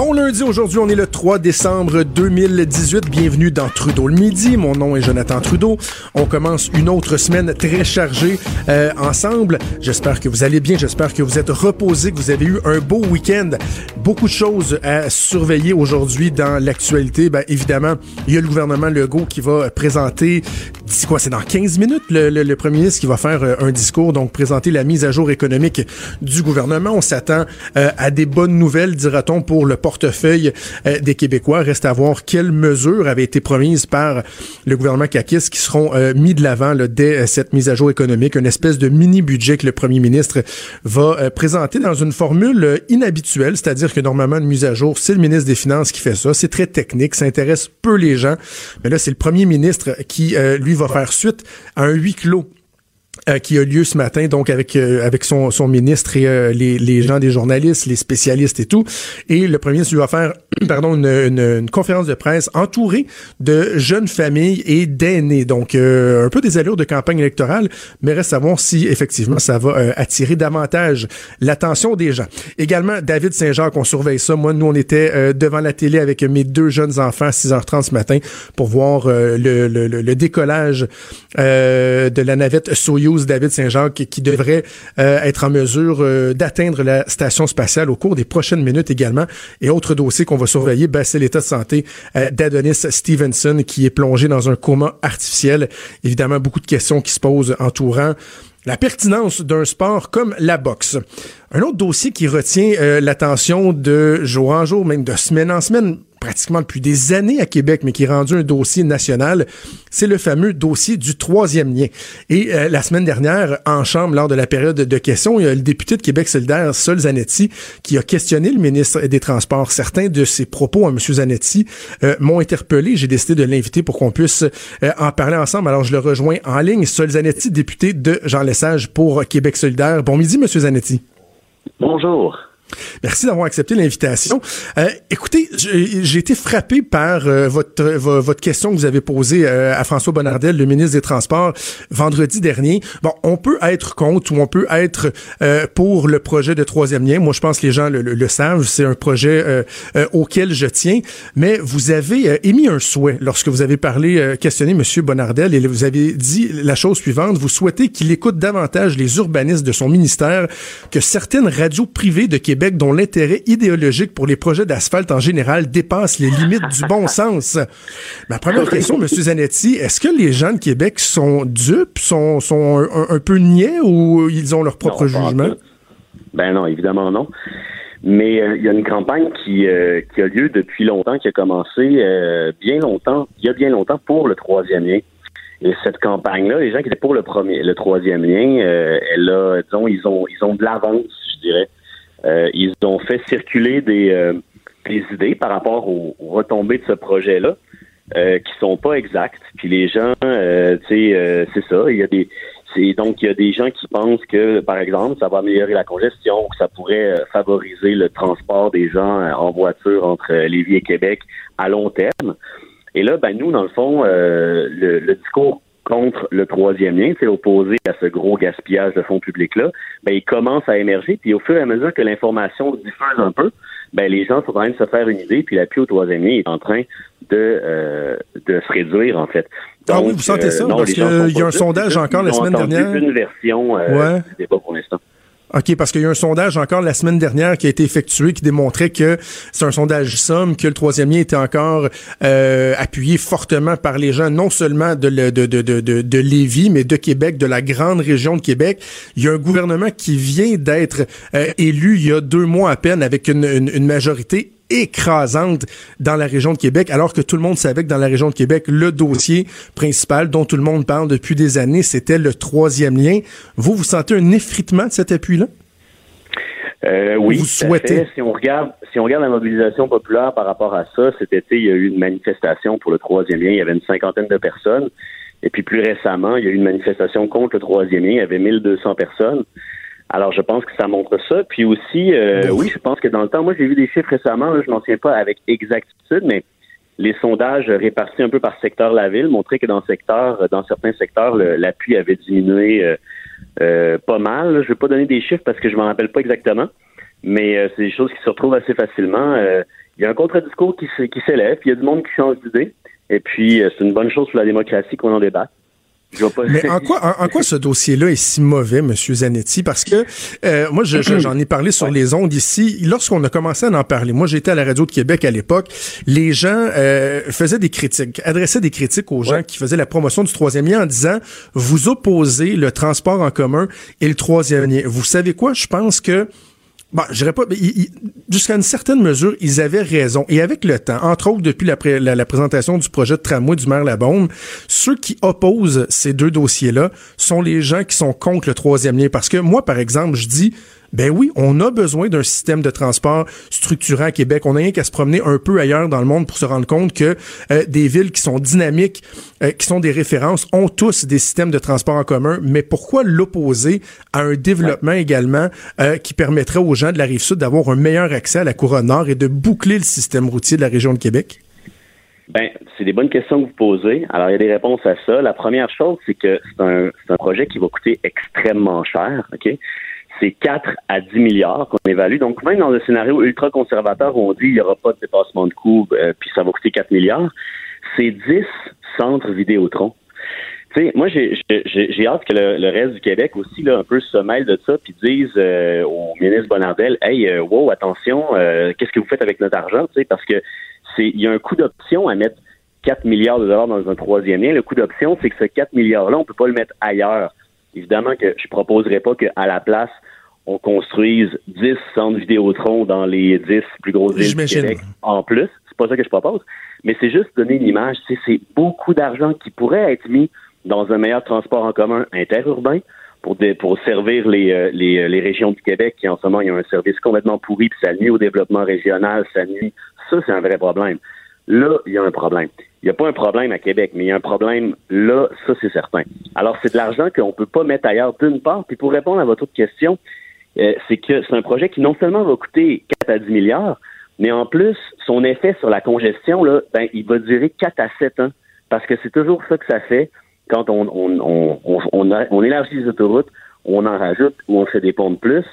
Bon lundi, aujourd'hui on est le 3 décembre 2018. Bienvenue dans Trudeau le midi. Mon nom est Jonathan Trudeau. On commence une autre semaine très chargée euh, ensemble. J'espère que vous allez bien, j'espère que vous êtes reposés, que vous avez eu un beau week-end. Beaucoup de choses à surveiller aujourd'hui dans l'actualité. Ben, évidemment, il y a le gouvernement Legault qui va présenter, c'est quoi, c'est dans 15 minutes, le, le, premier ministre qui va faire euh, un discours, donc présenter la mise à jour économique du gouvernement. On s'attend euh, à des bonnes nouvelles, dira-t-on, pour le portefeuille euh, des Québécois. Reste à voir quelles mesures avaient été promises par le gouvernement Kakis qui seront euh, mis de l'avant dès euh, cette mise à jour économique, une espèce de mini-budget que le premier ministre va présenter dans une formule inhabituelle, c'est-à-dire que normalement, une mise à jour, c'est le ministre des Finances qui fait ça. C'est très technique, ça intéresse peu les gens. Mais là, c'est le premier ministre qui, lui, va faire suite à un huis clos euh, qui a lieu ce matin, donc avec euh, avec son, son ministre et euh, les, les gens des journalistes, les spécialistes et tout. Et le premier ministre va faire, pardon, une, une, conférence de presse entourée de jeunes familles et d'aînés. Donc un peu des allures de campagne électorale, mais reste à voir si effectivement ça va attirer davantage l'attention des gens. Également, David Saint-Jacques, on surveille ça. Moi, nous, on était devant la télé avec mes deux jeunes enfants à 6h30 ce matin pour voir le, le, le, décollage de la navette Soyuz David Saint-Jacques qui devrait euh, être en mesure euh, d'atteindre la station spatiale au cours des prochaines minutes également. Et autre dossier qu'on va surveiller, ben, c'est l'état de santé euh, d'Adonis Stevenson qui est plongé dans un coma artificiel. Évidemment, beaucoup de questions qui se posent entourant la pertinence d'un sport comme la boxe. Un autre dossier qui retient l'attention de jour en jour, même de semaine en semaine, pratiquement depuis des années à Québec, mais qui est rendu un dossier national, c'est le fameux dossier du troisième lien. Et euh, la semaine dernière, en Chambre, lors de la période de questions, il y a le député de Québec solidaire, Sol Zanetti, qui a questionné le ministre des Transports. Certains de ses propos à M. Zanetti euh, m'ont interpellé. J'ai décidé de l'inviter pour qu'on puisse euh, en parler ensemble. Alors, je le rejoins en ligne. Sol Zanetti, député de Jean Lesage pour Québec solidaire. Bon midi, M. Zanetti. Bonjour. Merci d'avoir accepté l'invitation. Euh, écoutez, j'ai été frappé par euh, votre votre question que vous avez posée euh, à François Bonnardel, le ministre des Transports, vendredi dernier. Bon, on peut être contre ou on peut être pour le projet de troisième lien. Moi, je pense que les gens le, savent. C'est un projet auquel je tiens. Mais vous avez émis un souhait lorsque vous avez parlé, questionné Monsieur Bonnardel, et vous avez dit la chose suivante. Vous souhaitez qu'il écoute davantage les urbanistes de son ministère que certaines radios privées de Québec dont l'intérêt idéologique pour les projets d'asphalte en général dépasse les limites du bon sens. Ma première question, M. Zanetti, est-ce que les gens de Québec sont dupes, sont, sont un, peu niais ou ils ont leur propre jugement? Ben non, évidemment non. Mais euh, il y a une campagne qui, euh, qui a lieu depuis longtemps, qui a commencé euh, bien longtemps, il y a bien longtemps pour le troisième lien. Et cette campagne-là, les gens qui étaient pour le premier, le troisième lien, elle a, disons, ils ont, ils ont de l'avance, je dirais. Euh, ils ont fait circuler des, euh, des, idées par rapport aux, retombées de ce projet-là euh, qui sont pas exactes. Puis les gens, euh, tu sais, c'est ça. Il y a des donc il y a des gens qui pensent que, par exemple, ça va améliorer la congestion, que ça pourrait favoriser le transport des gens en voiture entre Lévis et Québec à long terme. Et là, ben nous, dans le fond, le, le discours contre le troisième lien, c'est opposé à ce gros gaspillage de fonds publics-là, ben, il commence à émerger. Puis au fur et à mesure que l'information diffuse un peu, ben, les gens sont en train de se faire une idée, puis l'appui au troisième lien est en train de, euh, de se réduire, en fait. Donc, ah oui, vous sentez ça? Euh, parce qu'il y a un sondage encore la semaine dernière. une version euh, du débat pour l'instant. OK, parce qu'il y a un sondage encore la semaine dernière qui a été effectué qui démontrait que c'est un sondage somme, que le troisième lien était encore euh, appuyé fortement par les gens, non seulement de, de, de, de, de Lévis, mais de Québec, de la grande région de Québec. Il y a un gouvernement qui vient d'être euh, élu il y a deux mois à peine avec une, une, une majorité écrasante dans la région de Québec, alors que tout le monde savait que dans la région de Québec, le dossier principal dont tout le monde parle depuis des années, c'était le troisième lien. Vous, vous sentez un effritement de cet appui-là? Euh, oui, vous souhaitez? Si on regarde, si on regarde la mobilisation populaire par rapport à ça, cet été, il y a eu une manifestation pour le troisième lien. Il y avait une cinquantaine de personnes. Et puis plus récemment, il y a eu une manifestation contre le troisième lien. Il y avait 1200 personnes. Alors, je pense que ça montre ça. Puis aussi, euh, oui, je pense que dans le temps, moi, j'ai vu des chiffres récemment, je n'en tiens pas avec exactitude, mais les sondages répartis un peu par secteur de la ville montraient que dans secteur, dans certains secteurs, l'appui avait diminué euh, euh, pas mal. Je ne vais pas donner des chiffres parce que je m'en rappelle pas exactement, mais euh, c'est des choses qui se retrouvent assez facilement. Il y a un contre-discours qui s'élève, il y a du monde qui change d'idée, et puis c'est une bonne chose pour la démocratie qu'on en débatte. Mais en quoi, en, quoi ce dossier-là est si mauvais, Monsieur Zanetti? Parce que euh, moi, j'en ai parlé sur les ondes ici. Lorsqu'on a commencé à en parler, moi, j'étais à la radio de Québec à l'époque. Les gens euh, faisaient des critiques, adressaient des critiques aux gens qui faisaient la promotion du troisième lien en disant vous opposez le transport en commun et le troisième lien. Vous savez quoi? Je pense que Bon, je dirais pas, jusqu'à une certaine mesure, ils avaient raison. Et avec le temps, entre autres depuis la, présentation du projet de tramway du maire Labonde, ceux qui opposent ces deux dossiers-là sont les gens qui sont contre le troisième lien. Parce que moi, par exemple, je dis, ben oui, on a besoin d'un système de transport structurant à Québec. On n'a rien qu'à se promener un peu ailleurs dans le monde pour se rendre compte que euh, des villes qui sont dynamiques, euh, qui sont des références, ont tous des systèmes de transport en commun. Mais pourquoi l'opposer à un développement également euh, qui permettrait aux gens de la rive sud d'avoir un meilleur accès à la couronne nord et de boucler le système routier de la région de Québec? Ben, c'est des bonnes questions que vous posez. Alors, il y a des réponses à ça. La première chose, c'est que c'est un, un projet qui va coûter extrêmement cher, OK? C'est 4 à 10 milliards qu'on évalue. Donc, même dans un scénario ultra conservateur où on dit qu'il n'y aura pas de dépassement de coûts, euh, puis ça va coûter 4 milliards, c'est 10 centres Vidéotron. Tu sais, moi, j'ai hâte que le, reste du Québec aussi, là, un peu se mêle de ça, puis dise euh, au ministre Bonardel, hey, euh, wow, attention, qu'est-ce que vous faites avec notre argent, tu sais, parce que c'est, il y a un coût d'option à mettre 4 milliards de dollars dans un troisième lien. Le coût d'option, c'est que ce 4 milliards-là, on peut pas le mettre ailleurs. Évidemment que je proposerais pas qu'à la place, on construise 10 centres Vidéotron dans les 10 plus grosses villes du Québec en plus. C'est pas ça que je propose. Mais c'est juste donner une image. C'est beaucoup d'argent qui pourrait être mis dans un meilleur transport en commun interurbain pour, pour servir les, euh, les, euh, les, régions du Québec qui, en ce moment, il y a un service complètement pourri, puis ça nuit au développement régional, ça nuit. Ça, c'est un vrai problème. Là, il y a un problème. Il n'y a pas un problème à Québec, mais il y a un problème là, ça c'est certain. Alors, c'est de l'argent qu'on ne peut pas mettre ailleurs d'une part. Puis pour répondre à votre autre question, c'est que c'est un projet qui non seulement va coûter 4 à 10 milliards, mais en plus, son effet sur la congestion, là, ben, il va durer 4 à 7 ans. Parce que c'est toujours ça que ça fait quand on, on, on, on, élargit les autoroutes, on en rajoute ou on fait des ponts de plus.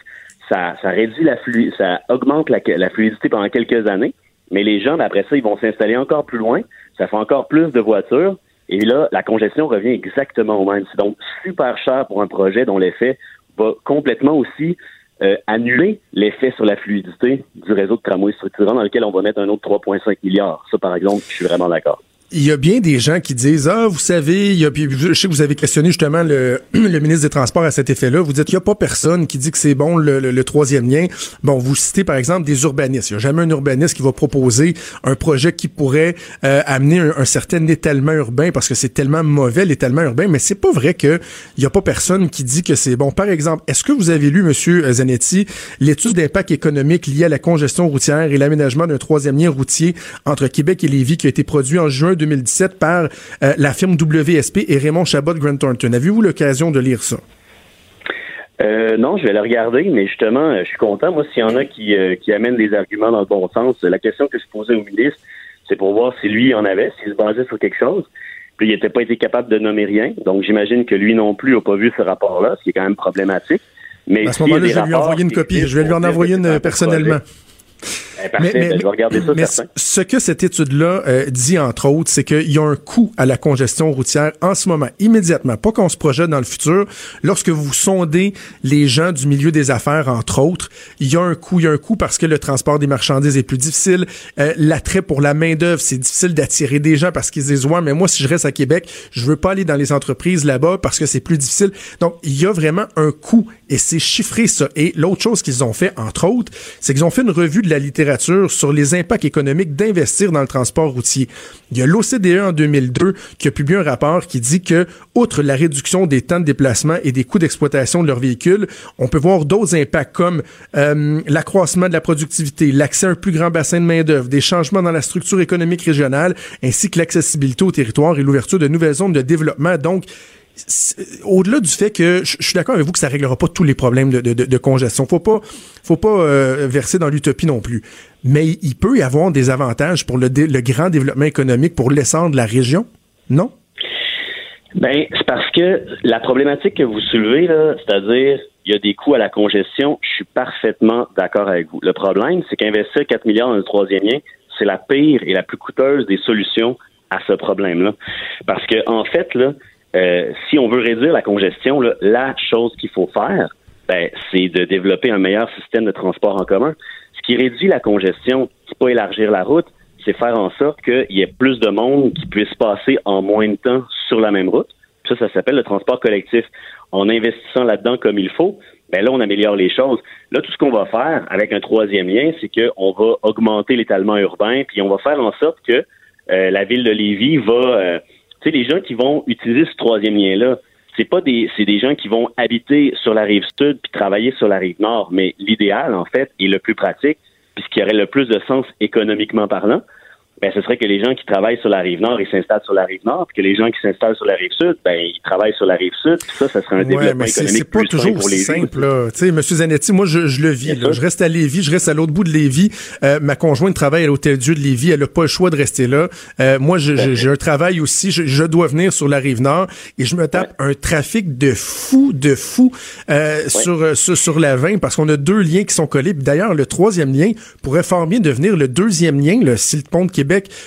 Ça, ça réduit la flu ça augmente la, la fluidité pendant quelques années. Mais les gens, ben, après ça, ils vont s'installer encore plus loin. Ça fait encore plus de voitures. Et là, la congestion revient exactement au même. C'est donc super cher pour un projet dont l'effet va complètement aussi euh, annuler l'effet sur la fluidité du réseau de tramway structurant dans lequel on va mettre un autre 3,5 milliards. Ça, par exemple, je suis vraiment d'accord il y a bien des gens qui disent ah vous savez il y a, je sais que vous avez questionné justement le, le ministre des Transports à cet effet-là. Vous dites il y a pas personne qui dit que c'est bon le, le, troisième lien. Bon vous citez par exemple des urbanistes. Il y a jamais un urbaniste qui va proposer un projet qui pourrait euh, amener un, certain étalement urbain parce que c'est tellement mauvais l'étalement urbain. Mais c'est pas vrai que il y a pas personne qui dit que c'est bon. Par exemple est-ce que vous avez lu monsieur Zanetti l'étude d'impact économique liée à la congestion routière et l'aménagement d'un troisième lien routier entre Québec et Lévis qui a été produit en juin 2017 par euh, la firme WSP et Raymond Chabot Grant Thornton. Avez-vous l'occasion de lire ça? Euh, non, je vais le regarder, mais justement, euh, je suis content. Moi, s'il y en a qui, qui amènent des arguments dans le bon sens, la question que je posais au ministre, c'est pour voir si lui en avait, s'il se basait sur quelque chose. Puis il n'était pas été capable de nommer rien. Donc j'imagine que lui non plus n'a pas vu ce rapport-là, ce qui est quand même problématique. Mais à ce moment-là, je vais lui envoyer une copie. Je vais lui en envoyer une personnellement. Ben, mais, ben, je vais regarder ça, mais ce que cette étude-là euh, dit, entre autres, c'est qu'il y a un coût à la congestion routière en ce moment, immédiatement, pas qu'on se projette dans le futur. Lorsque vous sondez les gens du milieu des affaires, entre autres, il y a un coût. Il y a un coût parce que le transport des marchandises est plus difficile. Euh, l'attrait pour la main-d'œuvre, c'est difficile d'attirer des gens parce qu'ils disent, ouais, mais moi, si je reste à Québec, je veux pas aller dans les entreprises là-bas parce que c'est plus difficile. Donc, il y a vraiment un coût et c'est chiffré, ça. Et l'autre chose qu'ils ont fait, entre autres, c'est qu'ils ont fait une revue de la littérature sur les impacts économiques d'investir dans le transport routier. Il y a l'OCDE en 2002 qui a publié un rapport qui dit que, outre la réduction des temps de déplacement et des coûts d'exploitation de leurs véhicules, on peut voir d'autres impacts comme euh, l'accroissement de la productivité, l'accès à un plus grand bassin de main-d'œuvre, des changements dans la structure économique régionale, ainsi que l'accessibilité au territoire et l'ouverture de nouvelles zones de développement. Donc, au-delà du fait que je suis d'accord avec vous que ça réglera pas tous les problèmes de, congestion. Faut pas, faut pas euh, verser dans l'utopie non plus. Mais il peut y avoir des avantages pour le, grand développement économique pour l'essor de la région, non? Ben, c'est parce que la problématique que vous soulevez, c'est-à-dire il y a des coûts à la congestion, je suis parfaitement d'accord avec vous. Le problème, c'est qu'investir 4 milliards dans le troisième lien, c'est la pire et la plus coûteuse des solutions à ce problème-là. Parce que, en fait, là, euh, si on veut réduire la congestion, la chose qu'il faut faire, ben, c'est de développer un meilleur système de transport en commun. Ce qui réduit la congestion, c'est pas élargir la route, c'est faire en sorte qu'il y ait plus de monde qui puisse passer en moins de temps sur la même route. Ça, ça s'appelle le transport collectif. En investissant là-dedans comme il faut, ben là, on améliore les choses. Là, tout ce qu'on va faire avec un troisième lien, c'est qu'on va augmenter l'étalement urbain, puis on va faire en sorte que euh, la ville de Lévis va, euh, tu sais, les gens qui vont utiliser ce troisième lien-là, c'est pas des, c'est des gens qui vont habiter sur la rive sud puis travailler sur la rive nord, mais l'idéal, en fait, et le plus pratique, puis ce qui aurait le plus de sens économiquement parlant, ben, ce serait que les gens qui travaillent sur la rive nord, ils s'installent sur la rive nord, puis que les gens qui s'installent sur la rive sud, ben, ils travaillent sur la rive sud, puis ça, ça serait un développement économique c'est pas toujours pour les simple, là. Tu sais, Monsieur Zanetti, moi, je, je le vis, là. Je reste à Lévis, je reste à l'autre bout de Lévis. Euh, ma conjointe travaille à l'Hôtel Dieu de Lévis, elle a pas le choix de rester là. Euh, moi, j'ai un travail aussi, je, dois venir sur la rive nord, et je me tape un trafic de fou, de fou, euh, sur, sur, sur la 20, parce qu'on a deux liens qui sont collés. D'ailleurs, le troisième lien pourrait fort bien devenir le deuxième lien, le, si le pont de Québec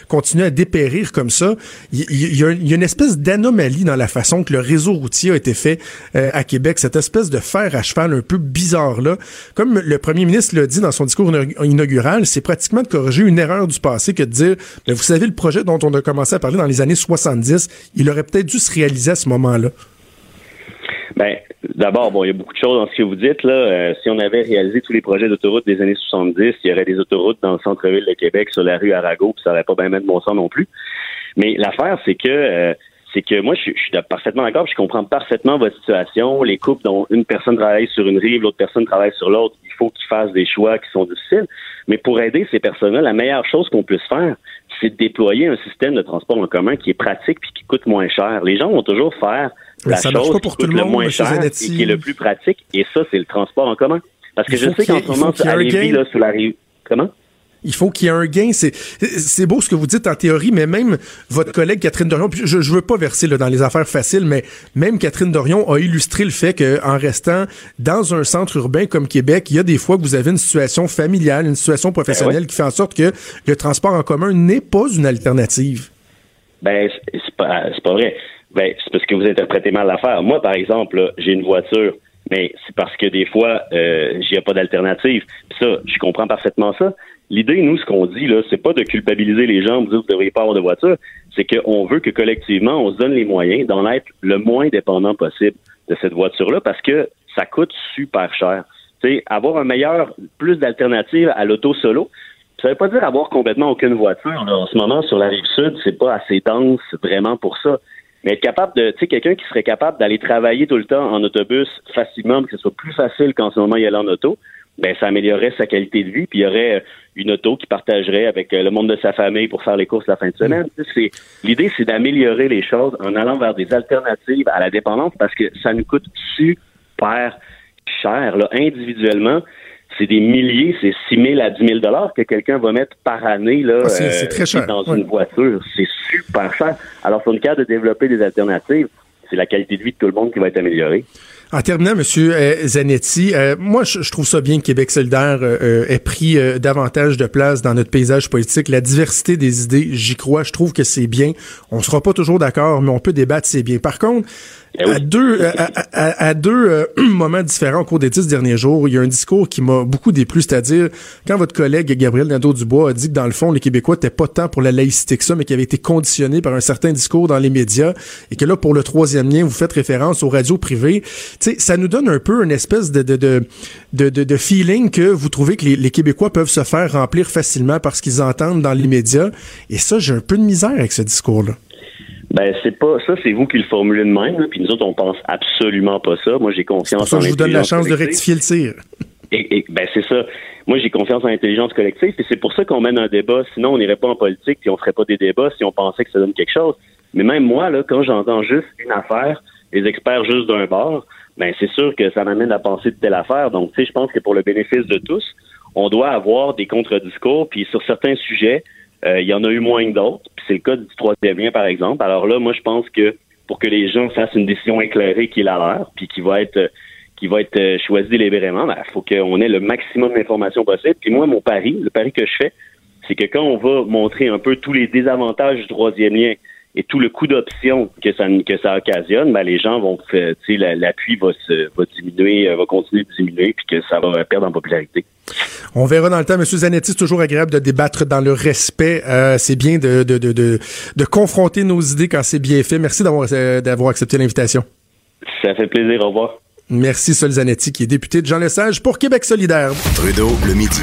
continue à dépérir comme ça, il y, a, une espèce d'anomalie dans la façon que le réseau routier a été fait euh, à Québec, cette espèce de fer à cheval un peu bizarre là. Comme le premier ministre l'a dit dans son discours inaugural, c'est pratiquement de corriger une erreur du passé que de dire, vous savez, le projet dont on a commencé à parler dans les années 70, il aurait peut-être dû se réaliser à ce moment-là. Ben, d'abord, bon, il y a beaucoup de choses dans ce que vous dites. Là. Euh, si on avait réalisé tous les projets d'autoroute des années 70, il y aurait des autoroutes dans le centre-ville de Québec, sur la rue Arago, puis ça n'aurait pas bien mettre bon sens non plus. Mais l'affaire, c'est que euh, c'est que moi, je, suis parfaitement d'accord, je comprends parfaitement votre situation. Les couples dont une personne travaille sur une rive, l'autre personne travaille sur l'autre, il faut qu'ils fassent des choix qui sont difficiles. Mais pour aider ces personnes-là, la meilleure chose qu'on puisse faire, c'est de déployer un système de transport en commun qui est pratique puis qui coûte moins cher. Les gens vont toujours faire la ça chose pas pour qui coûte le, moins cher et qui est le plus pratique. Et ça, c'est le transport en commun. Parce que je sais qu'en ce moment, à Lévis, là, sur la rive... Comment? Il faut qu'il y ait un gain. C'est beau ce que vous dites en théorie, mais même votre collègue Catherine Dorion, je, je veux pas verser là, dans les affaires faciles, mais même Catherine Dorion a illustré le fait qu'en restant dans un centre urbain comme Québec, il y a des fois que vous avez une situation familiale, une situation professionnelle ben qui fait en sorte que le transport en commun n'est pas une alternative. Ben, c'est pas, pas vrai. Ben, c'est parce que vous interprétez mal l'affaire. Moi, par exemple, j'ai une voiture, mais c'est parce que des fois, euh, j'ai pas d'alternative. ça, je comprends parfaitement ça. L'idée, nous, ce qu'on dit, là, c'est pas de culpabiliser les gens, de dire vous devriez pas avoir de voiture. C'est qu'on veut que collectivement, on se donne les moyens d'en être le moins dépendant possible de cette voiture-là parce que ça coûte super cher. sais, avoir un meilleur, plus d'alternatives à l'auto solo, ça veut pas dire avoir complètement aucune voiture. En ce moment, sur la rive sud, c'est pas assez dense vraiment pour ça. Mais être capable de, tu sais, quelqu'un qui serait capable d'aller travailler tout le temps en autobus facilement, que ce soit plus facile qu'en ce moment y aller en auto, ben ça améliorerait sa qualité de vie, puis il y aurait euh, une auto qui partagerait avec euh, le monde de sa famille pour faire les courses la fin de semaine. Mm. C'est l'idée, c'est d'améliorer les choses en allant vers des alternatives à la dépendance parce que ça nous coûte super cher là, individuellement c'est des milliers, c'est 6 000 à 10 000 dollars que quelqu'un va mettre par année là, ah, euh, dans une voiture. C'est super cher. Alors, sur le cas de développer des alternatives, c'est la qualité de vie de tout le monde qui va être améliorée. En terminant, Monsieur euh, Zanetti, euh, moi je, trouve ça bien que Québec solidaire ait pris davantage de place dans notre paysage politique. La diversité des idées, j'y crois, je trouve que c'est bien. On sera pas toujours d'accord, mais on peut débattre, c'est bien. Par contre, eh à deux, à, deux euh, moments différents au cours des dix derniers jours, il y a un discours qui m'a beaucoup déplu, c'est-à-dire quand votre collègue Gabriel Nadeau-Dubois a dit que dans le fond, les Québécois n'étaient pas tant pour la laïcité que ça, mais qui avait été conditionné par un certain discours dans les médias, et que là, pour le troisième lien, vous faites référence aux radios privées. sais, ça nous donne un peu une espèce de, de, de, de, de feeling que vous trouvez que les, les Québécois peuvent se faire remplir facilement parce qu'ils entendent dans les médias. Et ça, j'ai un peu de misère avec ce discours-là. Ben c'est pas ça, c'est vous qui le formulez de même, puis nous autres on pense absolument pas ça. Moi j'ai confiance en ça je vous donne la chance de rectifier le tir. Et, ben c'est ça. Moi j'ai confiance en l'intelligence collective, et c'est pour ça qu'on mène un débat. Sinon on n'irait pas en politique, puis on ferait pas des débats si on pensait que ça donne quelque chose. Mais même moi là, quand j'entends juste une affaire, les experts juste d'un bord, ben c'est sûr que ça m'amène à penser de telle affaire. Donc, tu sais, je pense que pour le bénéfice de tous, on doit avoir des contre-discours, puis sur certains sujets, il y en a eu moins que d'autres. Puis c'est le cas du troisième lien, par exemple. Alors là, moi, je pense que pour que les gens fassent une décision éclairée qui est la leur, puis qui va être qui va être euh, choisie délibérément, il ben, faut qu'on ait le maximum d'informations possible. Puis moi, mon pari, le pari que je fais, c'est que quand on va montrer un peu tous les désavantages du troisième lien et tout le coût d'option que ça, que ça occasionne, ben les gens vont, tu sais, l'appui va, se, va diminuer, euh, va continuer de diminuer, puis que ça va perdre en popularité. On verra dans le temps. Monsieur Zanetti, c'est toujours agréable de débattre dans le respect. Euh, c'est bien de, de, de, de, de confronter nos idées quand c'est bien fait. Merci d'avoir, euh, d'avoir accepté l'invitation. Ça fait plaisir. Au revoir. Merci Sol Zanetti, qui est député de Jean Lesage pour Québec solidaire. Trudeau, le midi.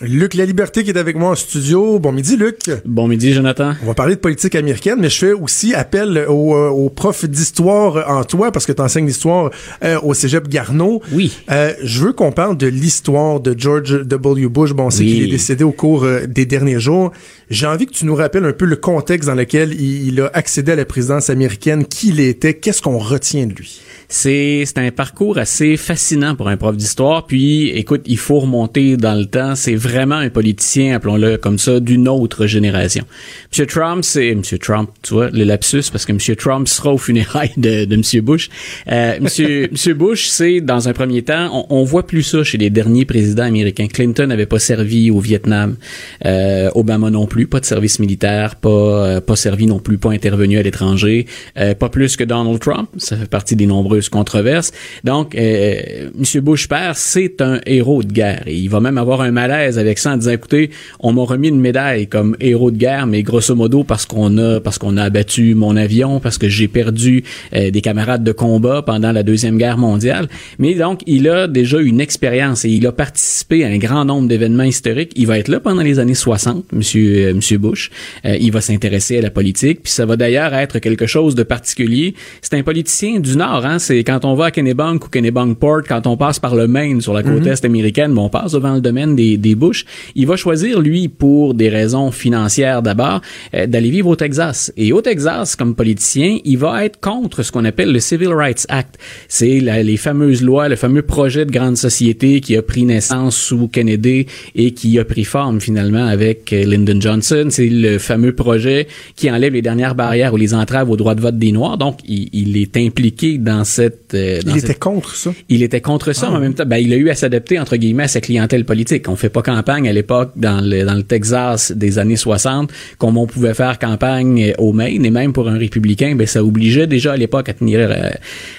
Luc La Liberté qui est avec moi en studio. Bon midi, Luc. Bon midi, Jonathan. On va parler de politique américaine, mais je fais aussi appel au, euh, au prof d'histoire en toi, parce que tu enseignes l'histoire euh, au cégep Garneau. Oui. Euh, je veux qu'on parle de l'histoire de George W. Bush. Bon, on sait qu'il est décédé au cours des derniers jours. J'ai envie que tu nous rappelles un peu le contexte dans lequel il, il a accédé à la présidence américaine, qui il était, qu'est-ce qu'on retient de lui? C'est c'est un parcours assez fascinant pour un prof d'histoire. Puis, écoute, il faut remonter dans le temps. C'est vraiment un politicien, appelons-le comme ça, d'une autre génération. Monsieur Trump, c'est Monsieur Trump, tu vois, le lapsus, parce que Monsieur Trump sera au funérailles de, de Monsieur Bush. Euh, Monsieur Monsieur Bush, c'est dans un premier temps, on, on, voit plus ça chez les derniers présidents américains. Clinton n'avait pas servi au Vietnam, euh, Obama non plus, pas de service militaire, pas euh, pas servi non plus, pas intervenu à l'étranger, euh, pas plus que Donald Trump. Ça fait partie des nombreux controverse. Donc, euh, M. Bush père, c'est un héros de guerre. Et il va même avoir un malaise avec ça en disant, écoutez, on m'a remis une médaille comme héros de guerre, mais grosso modo parce qu'on a parce qu'on a abattu mon avion, parce que j'ai perdu euh, des camarades de combat pendant la deuxième guerre mondiale. Mais donc, il a déjà une expérience et il a participé à un grand nombre d'événements historiques. Il va être là pendant les années 60, Monsieur euh, Monsieur Bush. Euh, il va s'intéresser à la politique, puis ça va d'ailleurs être quelque chose de particulier. C'est un politicien du Nord, hein c'est quand on va à Kennebunk ou Kennebunkport, quand on passe par le Maine sur la côte mhm. est américaine, on passe devant le domaine des, des Bush, il va choisir, lui, pour des raisons financières d'abord, euh, d'aller vivre au Texas. Et au Texas, comme politicien, il va être contre ce qu'on appelle le Civil Rights Act. C'est les fameuses lois, le fameux projet de grande société qui a pris naissance sous Kennedy et qui a pris forme finalement avec euh, Lyndon Johnson. C'est le fameux projet qui enlève les dernières barrières ou les entraves au droit de vote des Noirs. Donc, il, il est impliqué dans cette euh, il était contre ça. Il était contre ça, mais en ah. même temps, ben, il a eu à s'adapter entre guillemets à sa clientèle politique. On fait pas campagne à l'époque dans le dans le Texas des années 60 comme on pouvait faire campagne au Maine et même pour un républicain, ben ça obligeait déjà à l'époque à tenir euh,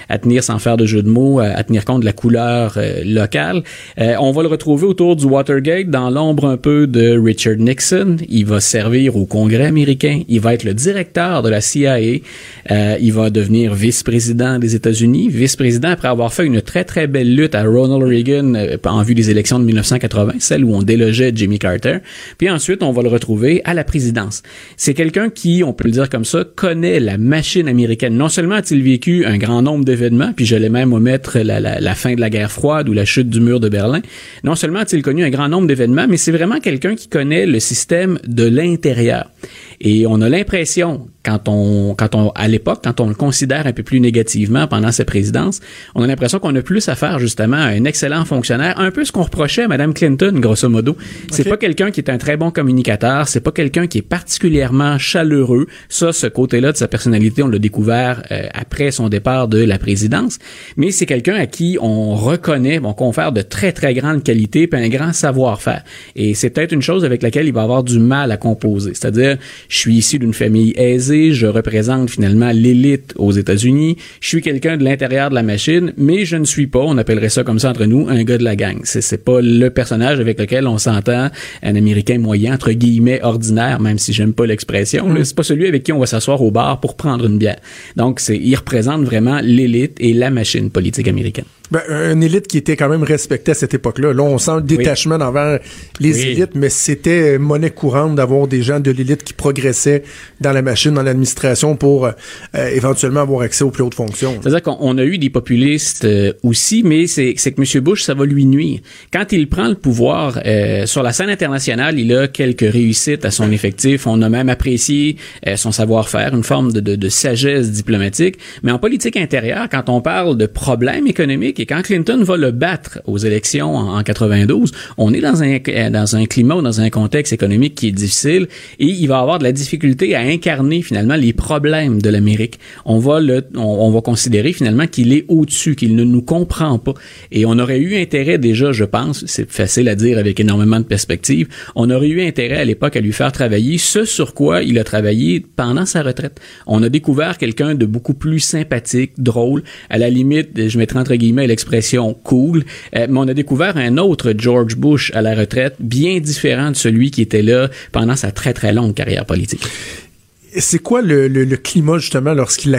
à tenir sans faire de jeu de mots, à, tenir compte de la couleur euh, locale. on va le retrouver autour du Watergate dans l'ombre un peu de Richard Nixon. Il va servir au Congrès américain. Il va être le directeur de la CIA. il va devenir vice-président des États-Unis vice-président après avoir fait une très très belle lutte à Ronald Reagan euh, en vue des élections de 1980, celle où on délogeait Jimmy Carter. Puis ensuite, on va le retrouver à la présidence. C'est quelqu'un qui, on peut le dire comme ça, connaît la machine américaine. Non seulement a-t-il vécu un grand nombre d'événements, puis j'allais même omettre la, fin de la guerre froide ou la chute du mur de Berlin. Non seulement a-t-il connu un grand nombre d'événements, mais c'est vraiment quelqu'un qui connaît le système de l'intérieur. Et on a l'impression, quand on, quand on, à l'époque, quand on le considère un peu plus négativement pendant sa présidence, on a l'impression qu'on a plus à faire justement à un excellent fonctionnaire, un peu ce qu'on reprochait à Mme Clinton, grosso modo. C'est pas quelqu'un qui est un très bon communicateur, c'est pas quelqu'un qui est particulièrement chaleureux. Ça, ce côté-là de sa personnalité, on l'a découvert euh, après son départ de la présidence. Mais c'est quelqu'un à qui on reconnaît, on confère de très très grandes qualités puis un grand savoir-faire. Et c'est peut-être une chose avec laquelle il va avoir du mal à composer. C'est-à-dire, je suis issu d'une famille aisée, je représente finalement l'élite aux États-Unis, je suis quelqu'un de l'intérieur de la machine, mais je ne suis pas, on appellerait ça comme ça entre nous, un gars de la gang. C'est, c'est pas le personnage avec lequel on s'entend un Américain moyen, entre guillemets, ordinaire, même si j'aime pas l'expression. Mm. C'est pas celui avec qui on va s'asseoir au bar pour prendre une bière. Donc, c'est, il représente vraiment l'élite et la machine politique américaine. Ben, une élite qui était quand même respectée à cette époque-là. Là, on sent le détachement envers les élites, mais c'était monnaie courante d'avoir des gens de l'élite qui progressaient dans la machine, dans l'administration pour euh, éventuellement avoir accès aux plus hautes fonctions. C'est-à-dire qu'on a eu des populistes euh, aussi, mais c'est que M. Bush, ça va lui nuire. Quand il prend le pouvoir euh, sur la scène internationale, il a quelques réussites à son effectif. On a même apprécié son savoir-faire, une forme de, de, de sagesse diplomatique. Mais en politique intérieure, quand on parle de problèmes économiques, et quand Clinton va le battre aux élections en, 92, on est dans un dans un climat, dans un contexte économique qui est difficile et il va avoir de la difficulté à incarner finalement les problèmes de l'Amérique. On va le on, va considérer finalement qu'il est au-dessus, qu'il ne nous comprend pas et on aurait eu intérêt déjà, je pense, c'est facile à dire avec énormément de perspectives, on aurait eu intérêt à l'époque à lui faire travailler ce sur quoi il a travaillé pendant sa retraite. On a découvert quelqu'un de beaucoup plus sympathique, drôle, à la limite, je mettrai entre guillemets l'expression cool, euh, mais on a découvert un autre George Bush à la retraite, bien différent de celui qui était là pendant sa très très longue carrière politique c'est quoi le, le, climat justement lorsqu'il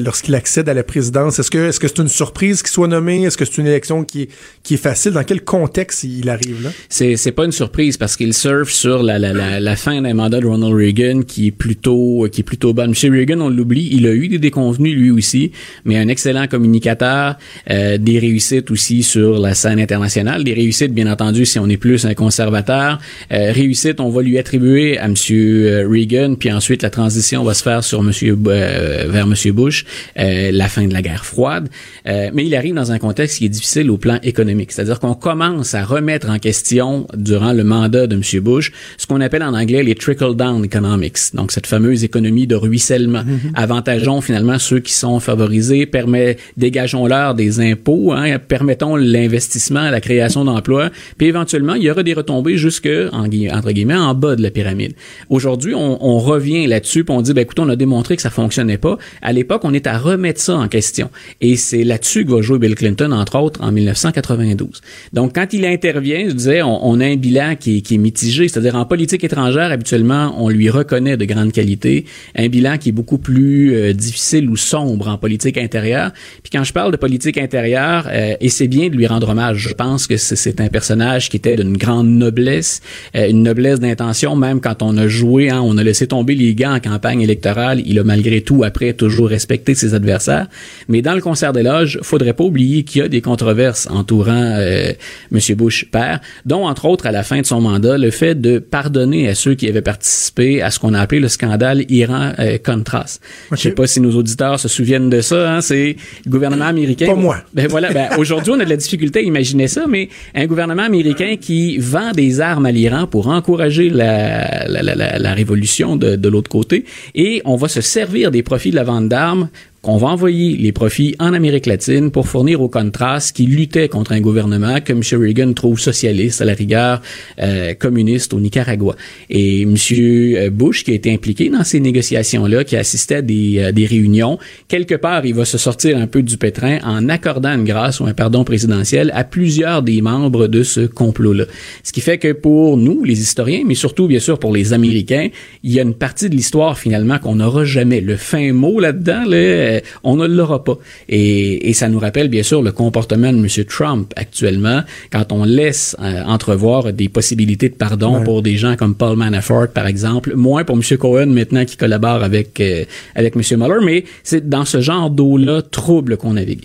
lorsqu'il accède à la présidence? Est-ce que est-ce que c'est une surprise qu'il soit nommé? Est-ce que c'est une élection qui qui est facile? Dans quel contexte il arrive là? C'est c'est pas une surprise parce qu'il surfe sur la, la, la, la fin d'un mandat de Ronald Reagan qui est plutôt qui est plutôt bonne. Monsieur Reagan, on l'oublie, il a eu des déconvenus lui aussi, mais un excellent communicateur, euh, des réussites aussi sur la scène internationale, des réussites bien entendu si on est plus un conservateur, euh, réussite on va lui attribuer à Monsieur euh, Reagan puis ensuite la transition transition va se faire sur Monsieur euh, vers Monsieur Bush, euh, la fin de la guerre froide. Euh, mais il arrive dans un contexte qui est difficile au plan économique, c'est-à-dire qu'on commence à remettre en question durant le mandat de Monsieur Bush ce qu'on appelle en anglais les trickle down economics, donc cette fameuse économie de ruissellement. Mm-hmm. Avantageons finalement ceux qui sont favorisés, permet dégageons-leur des impôts, hein, permettons l'investissement, la création d'emplois, puis éventuellement il y aura des retombées jusque entre guillemets en bas de la pyramide. Aujourd'hui, on, on revient là-dessus on dit, ben écoute, on a démontré que ça fonctionnait pas. À l'époque, on est à remettre ça en question. Et c'est là-dessus que va jouer Bill Clinton, entre autres, en 1992. Donc, quand il intervient, je disais, on, a un bilan qui, est mitigé, c'est-à-dire en politique étrangère, habituellement, on lui reconnaît de grandes qualités. Un bilan qui est beaucoup plus euh, difficile ou sombre en politique intérieure. Puis quand je parle de politique intérieure, euh, et c'est bien de lui rendre hommage, je pense que c'est un personnage qui était d'une grande noblesse, euh, une noblesse d'intention, même quand on a joué, hein, on a laissé tomber les gants campagne électorale, il a malgré tout après toujours respecté ses adversaires. Mais dans le concert des loges, faudrait pas oublier qu'il y a des controverses entourant euh, M. Bush père, dont entre autres à la fin de son mandat le fait de pardonner à ceux qui avaient participé à ce qu'on a appelé le scandale Iran-Contras. Euh, Je sais pas si nos auditeurs se souviennent de ça. Hein, c'est le gouvernement américain. Pas moi. Ben voilà. Ben, aujourd'hui, on a de la difficulté à imaginer ça, mais un gouvernement américain qui vend des armes à l'Iran pour encourager la, la, la, la révolution de, de l'autre côté et on va se servir des profits de la vente d'armes qu'on va envoyer les profits en Amérique latine pour fournir au Contras qui luttait contre un gouvernement que M. Reagan trouve socialiste, à la rigueur euh, communiste au Nicaragua. Et M. Bush, qui a été impliqué dans ces négociations-là, qui assistait à des, euh, des réunions, quelque part, il va se sortir un peu du pétrin en accordant une grâce ou un pardon présidentiel à plusieurs des membres de ce complot-là. Ce qui fait que pour nous, les historiens, mais surtout, bien sûr, pour les Américains, il y a une partie de l'histoire, finalement, qu'on n'aura jamais. Le fin mot là-dedans, là, euh, on ne l'aura pas. Et, ça nous rappelle bien sûr le comportement de M. Trump actuellement, quand on laisse euh, entrevoir des possibilités de pardon pour des gens comme Paul Manafort, par exemple, moins pour M. Cohen maintenant qui collabore avec, euh, avec M. Mueller, mais c'est dans ce genre d'eau-là trouble qu'on navigue.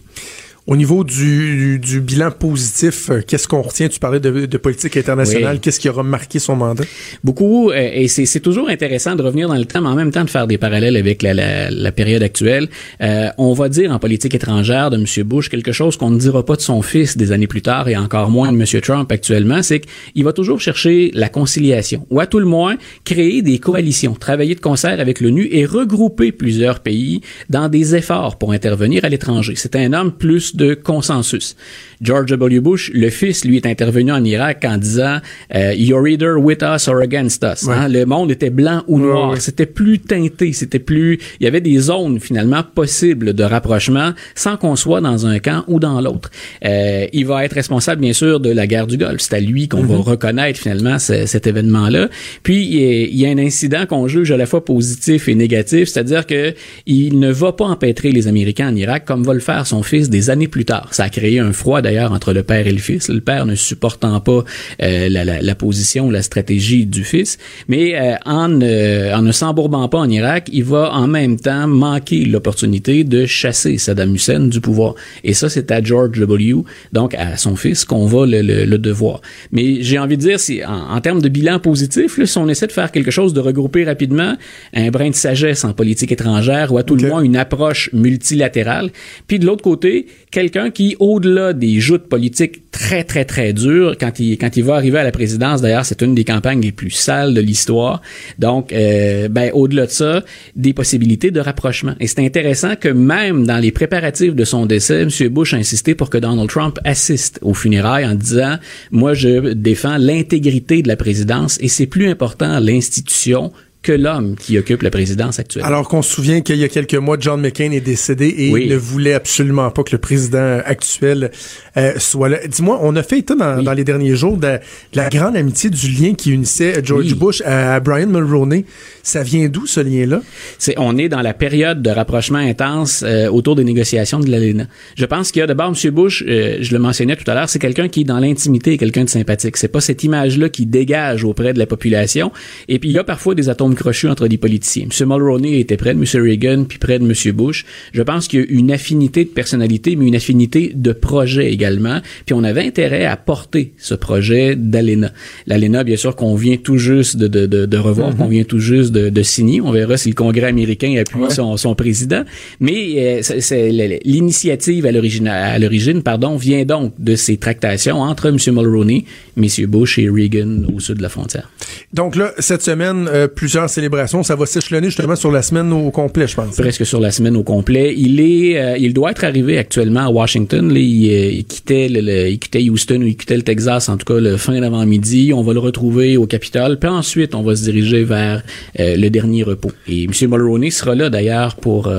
Au niveau du, du bilan positif, euh, qu'est-ce qu'on retient? Tu parlais de, de politique internationale. Qu'est-ce qui aura marqué son mandat? Beaucoup, euh, et c'est toujours intéressant de revenir dans le temps, mais en même temps de faire des parallèles avec la, la, la période actuelle. Euh, on va dire en politique étrangère de M. Bush quelque chose qu'on ne dira pas de son fils des années plus tard et encore moins de M. Trump actuellement, c'est qu'il va toujours chercher la conciliation, ou à tout le moins créer des coalitions, travailler de concert avec l'ONU et regrouper plusieurs pays dans des efforts pour intervenir à l'étranger. C'est un homme plus de consensus. George W. Bush, le fils, lui, est intervenu en Irak en disant euh, You're either with us or against us. Hein? Le monde était blanc ou noir. C'était plus teinté. C'était plus. Il y avait des zones finalement possibles de rapprochement sans qu'on soit dans un camp ou dans l'autre. Euh, il va être responsable, bien sûr, de la guerre du Golfe. C'est à lui qu'on va mm-hmm. reconnaître finalement cet événement-là. Puis il y, a, un incident qu'on juge à la fois positif et négatif, c'est-à-dire que il ne va pas empêtrer les Américains en Irak comme va le faire son fils des années plus tard. Ça a créé un froid d'ailleurs entre le père et le fils. Le père ne supportant pas euh, la, la, la, position, la stratégie du fils, mais euh, en, en ne s'embourbant pas en Irak, il va en même temps manquer l'opportunité de chasser Saddam Hussein du pouvoir. Et ça, c'est à George W., donc à son fils, qu'on va le, le, devoir. Mais j'ai envie de dire, si en, en, termes de bilan positif, là, si on essaie de faire quelque chose de regrouper rapidement, un brin de sagesse en politique étrangère ou à tout le moins une approche multilatérale, puis de l'autre côté, quelqu'un qui, au-delà des joutes politiques très, très, très dures, quand il, quand il va arriver à la présidence, d'ailleurs, c'est une des campagnes les plus sales de l'histoire. Donc, euh, ben, au-delà de ça, des possibilités de rapprochement. Et c'est intéressant que même dans les préparatifs de son décès, M. Bush a insisté pour que Donald Trump assiste aux funérailles en disant, moi, je défends l'intégrité de la présidence et c'est plus important l'institution que l'homme qui occupe la présidence actuelle. Alors qu'on se souvient qu'il y a quelques mois, John McCain est décédé et il ne voulait absolument pas que le président actuel euh, soit là. Dis-moi, on a fait état dans, dans les derniers jours de, la grande amitié du lien qui unissait George Bush à Brian Mulroney. Ça vient d'où ce lien-là? C'est, on est dans la période de rapprochement intense euh, autour des négociations de l'ALENA. Je pense qu'il y a d'abord M. Bush, euh, je le mentionnais tout à l'heure, c'est quelqu'un qui, dans l'intimité, est quelqu'un de sympathique. C'est pas cette image-là qui dégage auprès de la population. Et puis, il y a parfois des atomes entre des politiciens. M. Mulroney était près de M. Reagan, puis près de M. Bush. Je pense qu'il y a une affinité de personnalité, mais une affinité de projet également. Puis on avait intérêt à porter ce projet d'ALENA. L'ALENA, bien sûr, qu'on vient tout juste de, de, de, de revoir, mm-hmm. qu'on vient tout juste de, de, signer. On verra si le Congrès américain appuie son, son président. Mais euh, l'initiative à l'origine, à l'origine, pardon, vient donc de ces tractations entre M. Mulroney, M. Bush et Reagan au sud de la frontière. Donc là, cette semaine, euh, plusieurs célébrations. Ça va s'échelonner justement sur la semaine au complet, je pense. Presque sur la semaine au complet. Il est, euh, il doit être arrivé actuellement à Washington. Il, euh, il, quittait le, il quittait Houston ou il quittait le Texas, en tout cas le fin d'avant-midi. On va le retrouver au Capitole. Puis ensuite, on va se diriger vers le dernier repos. Et M. Mulroney sera là d'ailleurs pour.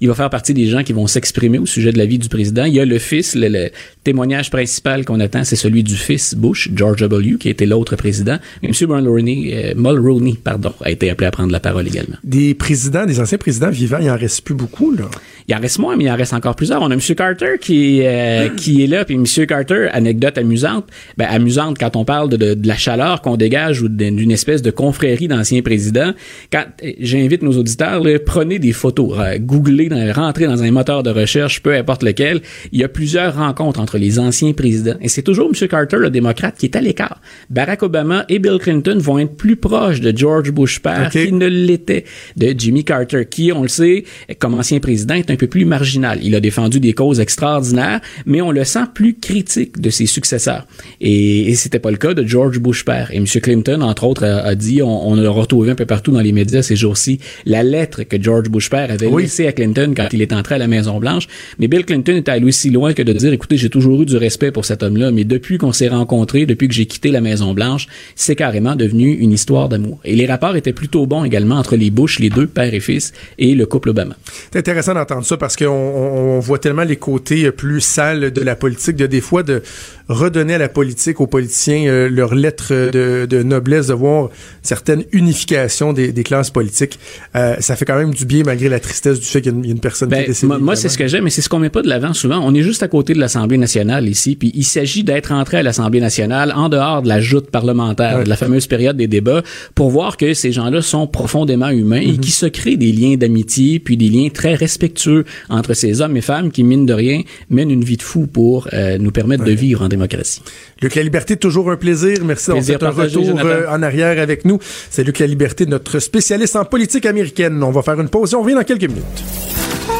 il va faire partie des gens qui vont s'exprimer au sujet de la vie du président. Il y a le fils, le, le témoignage principal qu'on attend, c'est celui du fils Bush, George W., qui était l'autre président. M. Mulroney, Mulroney, pardon, a été appelé à prendre la parole également. Des présidents, des anciens présidents vivants, il en reste plus beaucoup, là. Il en reste moins, mais il en reste encore plusieurs. On a M. Carter qui, euh, qui est là, puis M. Carter, anecdote amusante, ben, amusante quand on parle de, de, la chaleur qu'on dégage ou d'une espèce de confrérie d'anciens présidents. Quand j'invite nos auditeurs, là, prenez des photos, euh, googlez, rentrez dans un moteur de recherche, peu importe lequel. Il y a plusieurs rencontres entre les anciens présidents, et c'est toujours M. Carter, le démocrate, qui est à l'écart. Barack Obama et Bill Clinton vont être plus proches de George Bush père qu'il ne l'était de Jimmy Carter, qui, on le sait, comme ancien président, est un peu plus marginal. Il a défendu des causes extraordinaires, mais on le sent plus critique de ses successeurs. Et, et c'était pas le cas de George Bush père. Et M. Clinton, entre autres, a, dit, on, on a retrouvé un peu partout dans les médias ces jours-ci, la lettre que George Bush père avait laissée à Clinton quand il est entré à la Maison Blanche. Mais Bill Clinton est allé aussi loin que de dire, écoutez, j'ai toujours eu du respect pour cet homme-là, mais depuis qu'on s'est rencontrés, depuis que j'ai quitté la Maison Blanche, c'est carrément devenu une histoire d'amour. Et les rapports étaient plutôt bons également entre les Bush, les deux, père et fils, et le couple Obama. C'est intéressant d'entendre ça parce qu'on on voit tellement les côtés plus sales de la politique, de des fois de redonner à la politique, aux politiciens, euh, leur lettre de, de, noblesse, de voir certaines unifications des, des classes politiques. Euh, ça fait quand même du bien malgré la tristesse du fait qu'il y, a une personne ben, qui est décédée. Moi, c'est ce que j'aime, mais c'est ce qu'on met pas de l'avant souvent. On est juste à côté de l'Assemblée nationale ici, puis il s'agit d'être entré à l'Assemblée nationale en dehors de la joute parlementaire, de la fameuse période des débats, pour voir que ces gens-là sont profondément humains et mhm. qui se créent des liens d'amitié, puis des liens très respectueux entre ces hommes et femmes qui, mine de rien, mènent une vie de fou pour euh, nous permettre de vivre en démocratie. Luc La Liberté, toujours un plaisir. Merci d'avoir fait un retour euh, en arrière avec nous. C'est Luc La Liberté, notre spécialiste en politique américaine. On va faire une pause et on revient dans quelques minutes.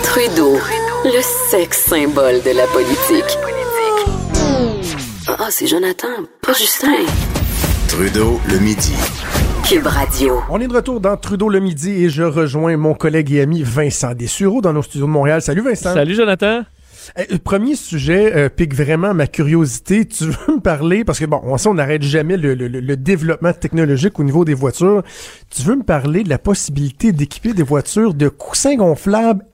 Trudeau, le sexe symbole de la politique. Ah, c'est Jonathan, pas Justin. Trudeau, le midi. Cube Radio. On est de retour dans Trudeau le midi et je rejoins mon collègue et ami Vincent Dessureau dans nos studios de Montréal. Salut Vincent. Salut Jonathan. Le premier sujet euh, pique vraiment ma curiosité. Tu veux me parler, parce que bon, on sait, on n'arrête jamais le, le, développement technologique au niveau des voitures. Tu veux me parler de la possibilité d'équiper des voitures de coussins gonflables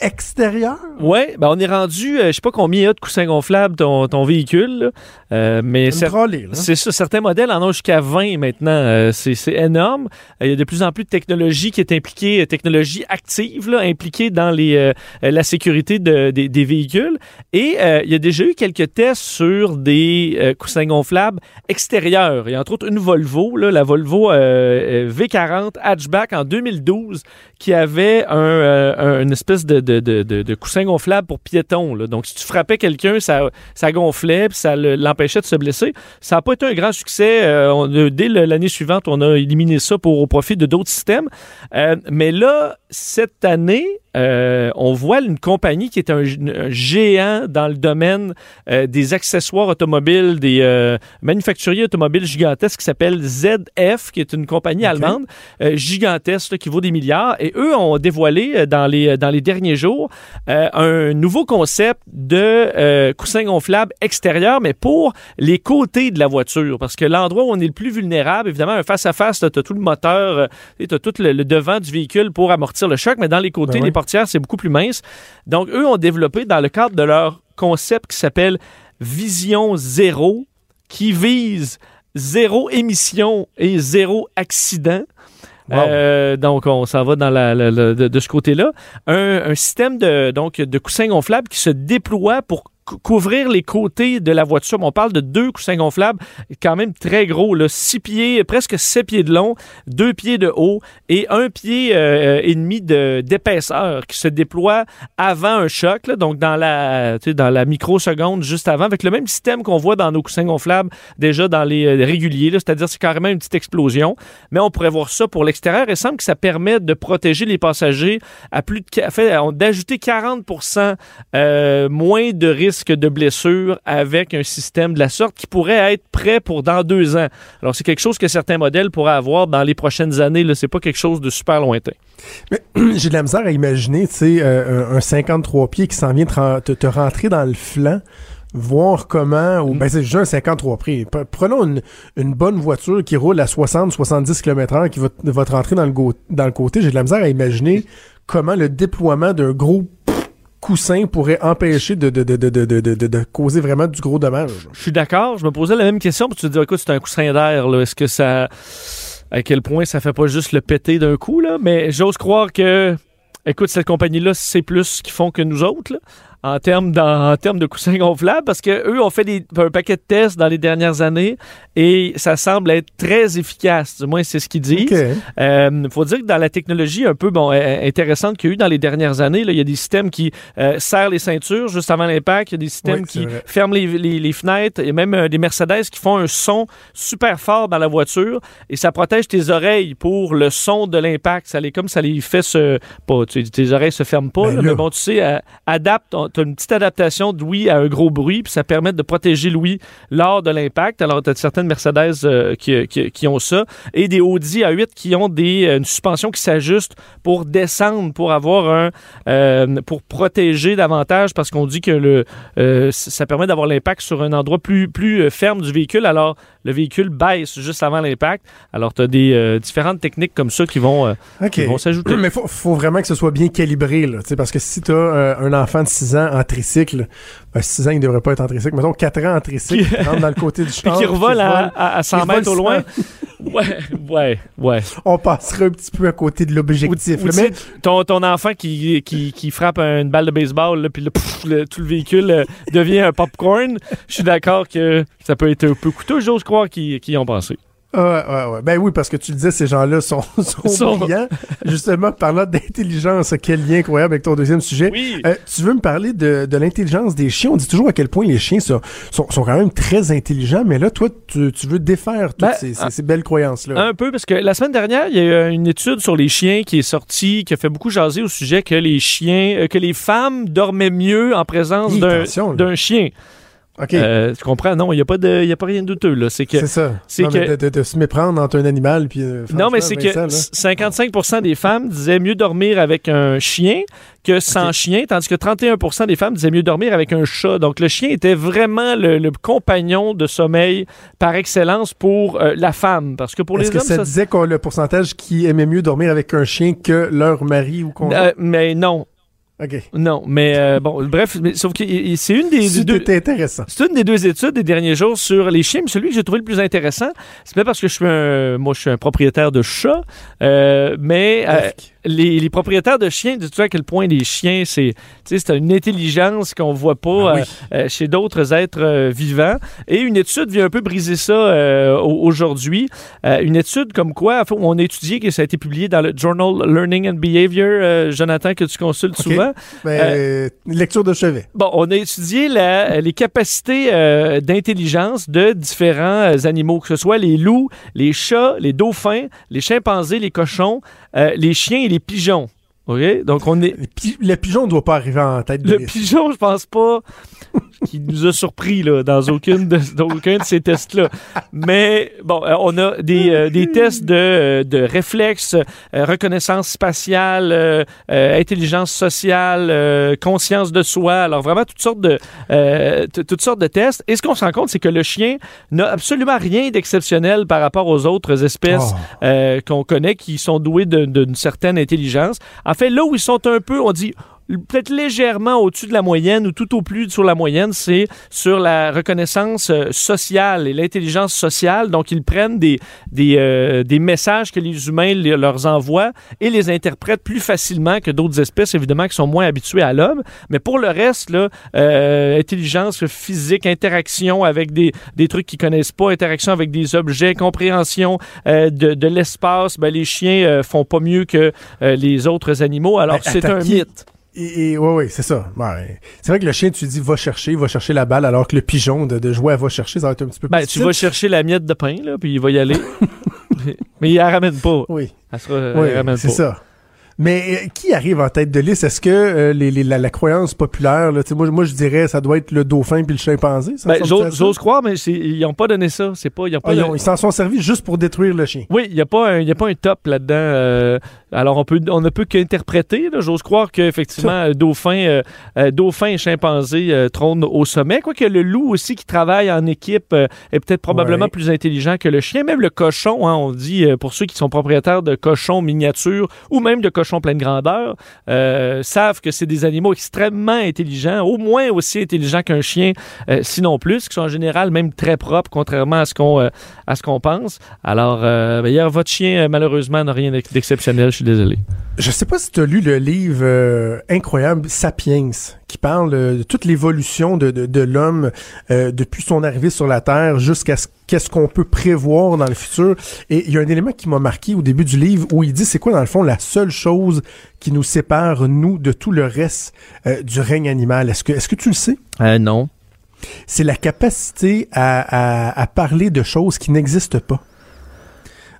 extérieur? Oui, ben on est rendu, euh, je sais pas combien il y a de coussins gonflables ton, ton véhicule, là, euh, mais c'est ça, certains modèles en ont jusqu'à 20 maintenant. Euh, c'est c'est énorme. Euh, Il y a de plus en plus de technologie qui est impliquée, euh, technologie active, là, impliquée dans les, euh, la sécurité de- des- des véhicules. Et euh, il y a déjà eu quelques tests sur des euh, coussins gonflables extérieurs. Il y a entre autres une Volvo, là, la Volvo euh, euh, V40 hatchback en 2012, qui avait un, euh, un- une espèce de, de, de, de- de coussin gonflable pour piétons. là. Donc, si tu frappais quelqu'un, ça, ça gonflait, ça le- l'empêchait de se blesser. Ça n'a pas été un grand succès. Euh, dès l'année suivante, on a éliminé ça pour, au profit de d'autres systèmes. Euh, mais là, cette année, euh, on voit une compagnie qui est un, un géant dans le domaine euh, des accessoires automobiles, des euh, manufacturiers automobiles gigantesques qui s'appelle ZF, qui est une compagnie allemande gigantesque là, qui vaut des milliards. Et eux ont dévoilé dans les, dans les derniers jours un nouveau concept de coussin gonflable extérieur, mais pour les côtés de la voiture. Parce que l'endroit où on est le plus vulnérable, évidemment, un face-à-face, tu as tout le moteur, tu as tout le, le devant du véhicule pour amortir le choc, mais dans les côtés, Ben oui. les portières, c'est beaucoup plus mince. Donc, eux ont développé dans le cadre de leur concept qui s'appelle Vision Zéro, qui vise zéro émission et zéro accident. Wow. Euh, donc, on s'en va dans la, la- la- de, de ce côté-là. Un, un système de, donc, de coussins gonflables qui se déploie pour couvrir les côtés de la voiture. On parle de deux coussins gonflables quand même très gros, là, six pieds, presque sept pieds de long, deux pieds de haut et un pied euh, et demi de- d'épaisseur qui se déploie avant un choc, là, donc dans la, tu sais, dans la microseconde juste avant, avec le même système qu'on voit dans nos coussins gonflables déjà dans les euh, réguliers, c'est-à-dire c'est carrément une petite explosion, mais on pourrait voir ça pour l'extérieur. Il semble que ça permet de protéger les passagers à plus de, d'ajouter 40% euh, moins de risques de blessures avec un système de la sorte qui pourrait être prêt pour dans deux ans. Alors c'est quelque chose que certains modèles pourraient avoir dans les prochaines années, là, c'est pas quelque chose de super lointain. Mais j'ai de la misère à imaginer, tu sais, euh, un, un 53 pieds qui s'en vient te, te- te rentrer dans le flanc, voir comment, ou ben c'est juste un 53 pieds. Pre- Prenons une, une bonne voiture qui roule à 60-70 km/h qui va, te- va te rentrer dans le, go- dans le côté. J'ai de la misère à imaginer comment le déploiement d'un gros coussin pourrait empêcher de, de, de, de, causer vraiment du gros dommage. Je suis d'accord. Je me posais la même question. Puis tu te dis, écoute, c'est un coussin d'air. Est-ce que ça. À quel point ça fait pas juste le péter d'un coup, là? Mais j'ose croire que. Écoute, cette compagnie-là, c'est plus ce qu'ils font que nous autres, en termes en termes de coussins gonflables, parce que eux ont fait des, un paquet de tests dans les dernières années et ça semble être très efficace. Du moins, c'est ce qu'ils disent. OK. Euh, faut dire que dans la technologie un peu bon intéressante qu'il y a eu dans les dernières années, là, il y a des systèmes qui euh, serrent les ceintures juste avant l'impact, il y a des systèmes Oui, qui vrai. ferment les, les- les fenêtres, et même euh, des Mercedes qui font un son super fort dans la voiture et ça protège tes oreilles pour le son de l'impact. Ça les comme ça les fait se pas tes oreilles se ferment pas, Ben là, mais bon tu sais euh, adapte tu as une petite adaptation de à un gros bruit puis ça permet de protéger Louis lors de l'impact. Alors tu as certaines Mercedes euh, qui, ont ça et des Audi A8 qui ont des euh, une suspension qui s'ajuste pour descendre pour avoir un euh, pour protéger davantage parce qu'on dit que le ça permet d'avoir l'impact sur un endroit plus plus ferme du véhicule alors le véhicule baisse juste avant l'impact. Alors tu as des euh, différentes techniques comme ça qui vont euh, qui vont s'ajouter. Mais faut, faut vraiment que ce soit bien calibré, là. Parce que si tu as un enfant de 6 ans en tricycle, ben 6 ans, il devrait pas être en tricycle. Mettons 4 ans en tricycle, Qui- qui rentre dans le côté du char. qui puis revole à, à, à 100 qui mètres au revole loin. Ouais, ouais, ouais. On passerait un petit peu à côté de l'objectif. Mais ton, ton enfant qui, qui, qui frappe une balle de baseball, là, puis pff, le- tout le véhicule euh, devient un popcorn, je suis d'accord que ça peut être un peu coûteux. J'ose croire qu'ils qu'ils y ont pensé. Ouais, ouais, ouais. Ben oui, parce que tu le disais, ces gens-là sont, sont, Sont- brillants. Justement, parlant d'intelligence, quel lien incroyable avec ton deuxième sujet. Oui. Euh, tu veux me parler de, de l'intelligence des chiens? On dit toujours à quel point les chiens sont, sont, sont quand même très intelligents, mais là, toi, tu, tu veux défaire toutes Ben, ces, ces- ah. ces belles croyances-là. Un peu, parce que la semaine dernière, il y a eu une étude sur les chiens qui est sortie, qui a fait beaucoup jaser au sujet que les chiens, euh, que les femmes dormaient mieux en présence d'un chien. OK, Euh, tu comprends? Non, il n'y a, pas de- il y a pas rien de douteux. là. C'est que c'est ça. c'est Non, que- de, de- de se méprendre entre un animal puis... euh, Non, mais c'est que Vincent, là. 55 des femmes disaient mieux dormir avec un chien que sans chien, tandis que 31% des femmes disaient mieux dormir avec un chat. Donc, le chien était vraiment le, le compagnon de sommeil par excellence pour euh, la femme. Parce que pour les Est-ce que hommes, ça, ça- disait qu'on le pourcentage qui aimait mieux dormir avec un chien que leur mari ou conjoint? Euh, mais non. OK. Non, mais euh, bon, bref, mais, sauf que c'est une des, des deux. Intéressant. C'est une des deux études des derniers jours sur les chiens. Mais celui que j'ai trouvé le plus intéressant, c'est pas parce que je suis un, moi, je suis un propriétaire de chat, euh, mais euh, les, les propriétaires de chiens, dis-tu à quel point les chiens, c'est, tu sais, c'est une intelligence qu'on voit pas Ah oui. chez d'autres êtres vivants. Et une étude vient un peu briser ça au- aujourd'hui. Une étude comme quoi, on a étudié que ça a été publié dans le Journal Learning and Behavior, Jonathan, que tu consultes souvent? Ben, euh, lecture de chevet. Bon, on a étudié la- les capacités euh, d'intelligence de différents euh, animaux, que ce soit les loups, les chats, les dauphins, les chimpanzés, les cochons, euh, les chiens et les pigeons. OK? Donc, on est. Le, pi- le pigeon ne doit pas arriver en tête de Le liste. pigeon, je pense pas qu'il nous a surpris là, dans, aucune de, dans aucun de ces tests-là. Mais bon, euh, on a des, euh, des tests de, euh, de réflexes, euh, reconnaissance spatiale, euh, euh, intelligence sociale, euh, conscience de soi. Alors vraiment toutes sortes de euh, toutes sortes de tests. Et ce qu'on se rend compte, c'est que le chien n'a absolument rien d'exceptionnel par rapport aux autres espèces Oh. euh, qu'on connaît qui sont doués de- d'une certaine intelligence. En fait, là où ils sont un peu, on dit peut-être légèrement au-dessus de la moyenne ou tout au plus sur la moyenne, c'est sur la reconnaissance euh, sociale et l'intelligence sociale. Donc, ils prennent des, des, euh, des messages que les humains les- leur envoient et les interprètent plus facilement que d'autres espèces, évidemment, qui sont moins habituées à l'homme. Mais pour le reste, là, euh, intelligence physique, interaction avec des, des trucs qu'ils connaissent pas, interaction avec des objets, compréhension euh, de, de l'espace, ben, les chiens euh, font pas mieux que euh, les autres animaux. Alors, Ben, c'est un mythe. Et, et ouais, ouais, c'est ça. Ouais. C'est vrai que le chien, tu dis va chercher, va chercher la balle, alors que le pigeon de, de jouer à va chercher, ça va être un petit peu plus Ben, tu difficile. vas chercher la miette de pain, là, puis il va y aller. Mais il la ramène pas. Oui, Elle sera, oui ramène c'est pas. ça. Mais euh, qui arrive en tête de liste? Est-ce que euh, les, les- la, la croyance populaire, là, moi, moi je dirais ça doit être le dauphin puis le chimpanzé. Ben, j'ose croire, mais ils n'ont pas donné ça. C'est pas, ils ont pas Ah, ils, s'en sont servis juste pour détruire le chien. Oui, il n'y a, pas un- y a pas un top là-dedans. euh, alors, on, peut, on ne peut qu'interpréter. J'ose croire qu'effectivement, dauphin, euh, dauphin et chimpanzé trônent au sommet. Quoique le loup aussi, qui travaille en équipe, est peut-être probablement Ouais. plus intelligent que le chien. Même le cochon, hein, on dit, pour ceux qui sont propriétaires de cochons miniatures ou même de cochons pleine grandeur, euh, savent que c'est des animaux extrêmement intelligents, au moins aussi intelligents qu'un chien, euh, sinon plus, qui sont en général même très propres, contrairement à ce qu'on euh, à pense. Alors, ben, hier, votre chien, malheureusement, n'a rien d'ex- d'exceptionnel. Je suis désolé. Je sais pas si tu as lu le livre incroyable Sapiens, qui parle de toute l'évolution de, de, de l'homme depuis son arrivée sur la Terre jusqu'à ce qu'est-ce qu'on peut prévoir dans le futur. Et il y a un élément qui m'a marqué au début du livre où il dit c'est quoi dans le fond la seule chose qui nous sépare nous de tout le reste euh, du règne animal. Est-ce que est-ce que tu le sais? Euh, non. C'est la capacité à, à, à parler de choses qui n'existent pas.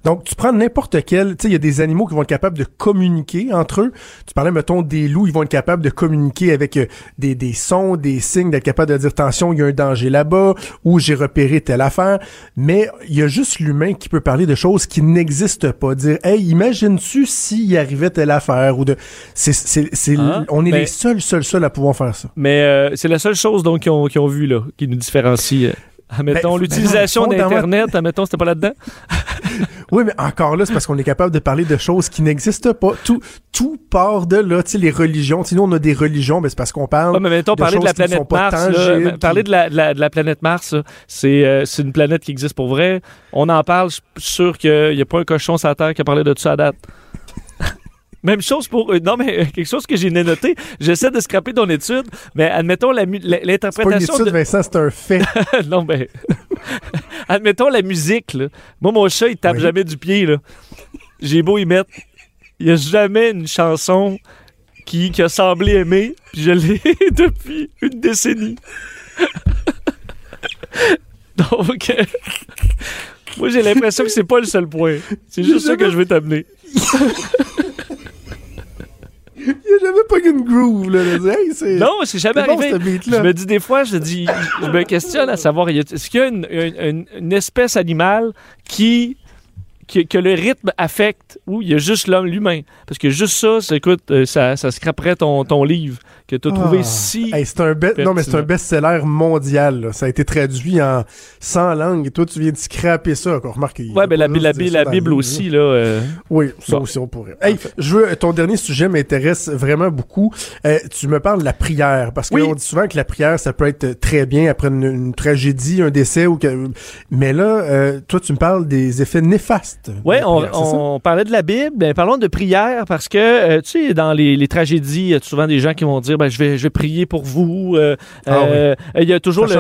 Donc, tu prends n'importe quel, tu sais, il y a des animaux qui vont être capables de communiquer entre eux. Tu parlais, mettons, des loups, ils vont être capables de communiquer avec euh, des, des sons, des signes, d'être capables de dire, attention, il y a un danger là-bas, ou j'ai repéré telle affaire. Mais il y a juste l'humain qui peut parler de choses qui n'existent pas. Dire, hey, imagines-tu s'il y arrivait telle affaire, ou de, c'est, c'est, c'est, Ah, on est mais- les seuls, seuls, seuls à pouvoir faire ça. Mais euh, c'est la seule chose donc qu'ils ont, qu'ils ont vu là, qui nous différencie. Admettons, Ben, l'utilisation ben non, d'Internet, admettons, c'était pas là-dedans? Oui, mais encore là, c'est parce qu'on est capable de parler de choses qui n'existent pas. Tout, tout part de là. Tu sais, les religions. Nous, on a des religions, mais c'est parce qu'on parle. Ouais, mais mettons, de parler de la planète Mars, là, parler de la, de la- de la planète Mars, c'est euh, c'est une planète qui existe pour vrai. On en parle, je suis sûr qu'il n'y a pas un cochon sur la Terre qui a parlé de ça à date. Même chose pour... euh, non, mais euh, quelque chose que j'ai noté, j'essaie de scraper ton étude, mais admettons la mu- la- C'est pas une l'interprétation étude, de... Vincent, c'est un fait. non, mais... admettons la musique, là. Moi, mon chat, il tape Oui. jamais du pied, là. J'ai beau y mettre... Il n'y a jamais une chanson qui, qui a semblé aimer, puis je l'ai depuis une décennie. Donc, euh, moi, j'ai l'impression que c'est pas le seul point. C'est juste ça que je veux t'amener. Il n'y a jamais pas une groove, là. hey, c'est. Non, c'est jamais c'est bon, arrivé. beat-là. Je me dis des fois, je dis, je me questionne à savoir, est-ce qu'il y a une, une- une- une espèce animale qui que, que le rythme affecte ou il y a juste l'homme l'humain? Parce que juste ça, ça, écoute, euh, ça, ça scraperait ton, ton livre que tu as trouvé Ah. si. Hey, c'est un be- non, mais c'est un best-seller mondial. là. Ça a été traduit en 100 langues. Et toi, tu viens de scraper ça. Encore, remarque, Ouais, ben la, la, Bible aussi, là. euh, Oui, ça Bon. aussi, on pourrait. Hey, je veux, ton dernier sujet m'intéresse vraiment beaucoup. Euh, tu me parles de la prière, parce Oui. qu'on dit souvent que la prière, ça peut être très bien après une, une tragédie, un décès, ou que... mais là, euh, toi, tu me parles des effets néfastes. la on, parlait de la Bible, ben parlons de prière parce que tu sais dans les, les tragédies, il y a souvent des gens qui vont dire ben je vais je vais prier pour vous. euh, Ah euh, Il y a toujours le,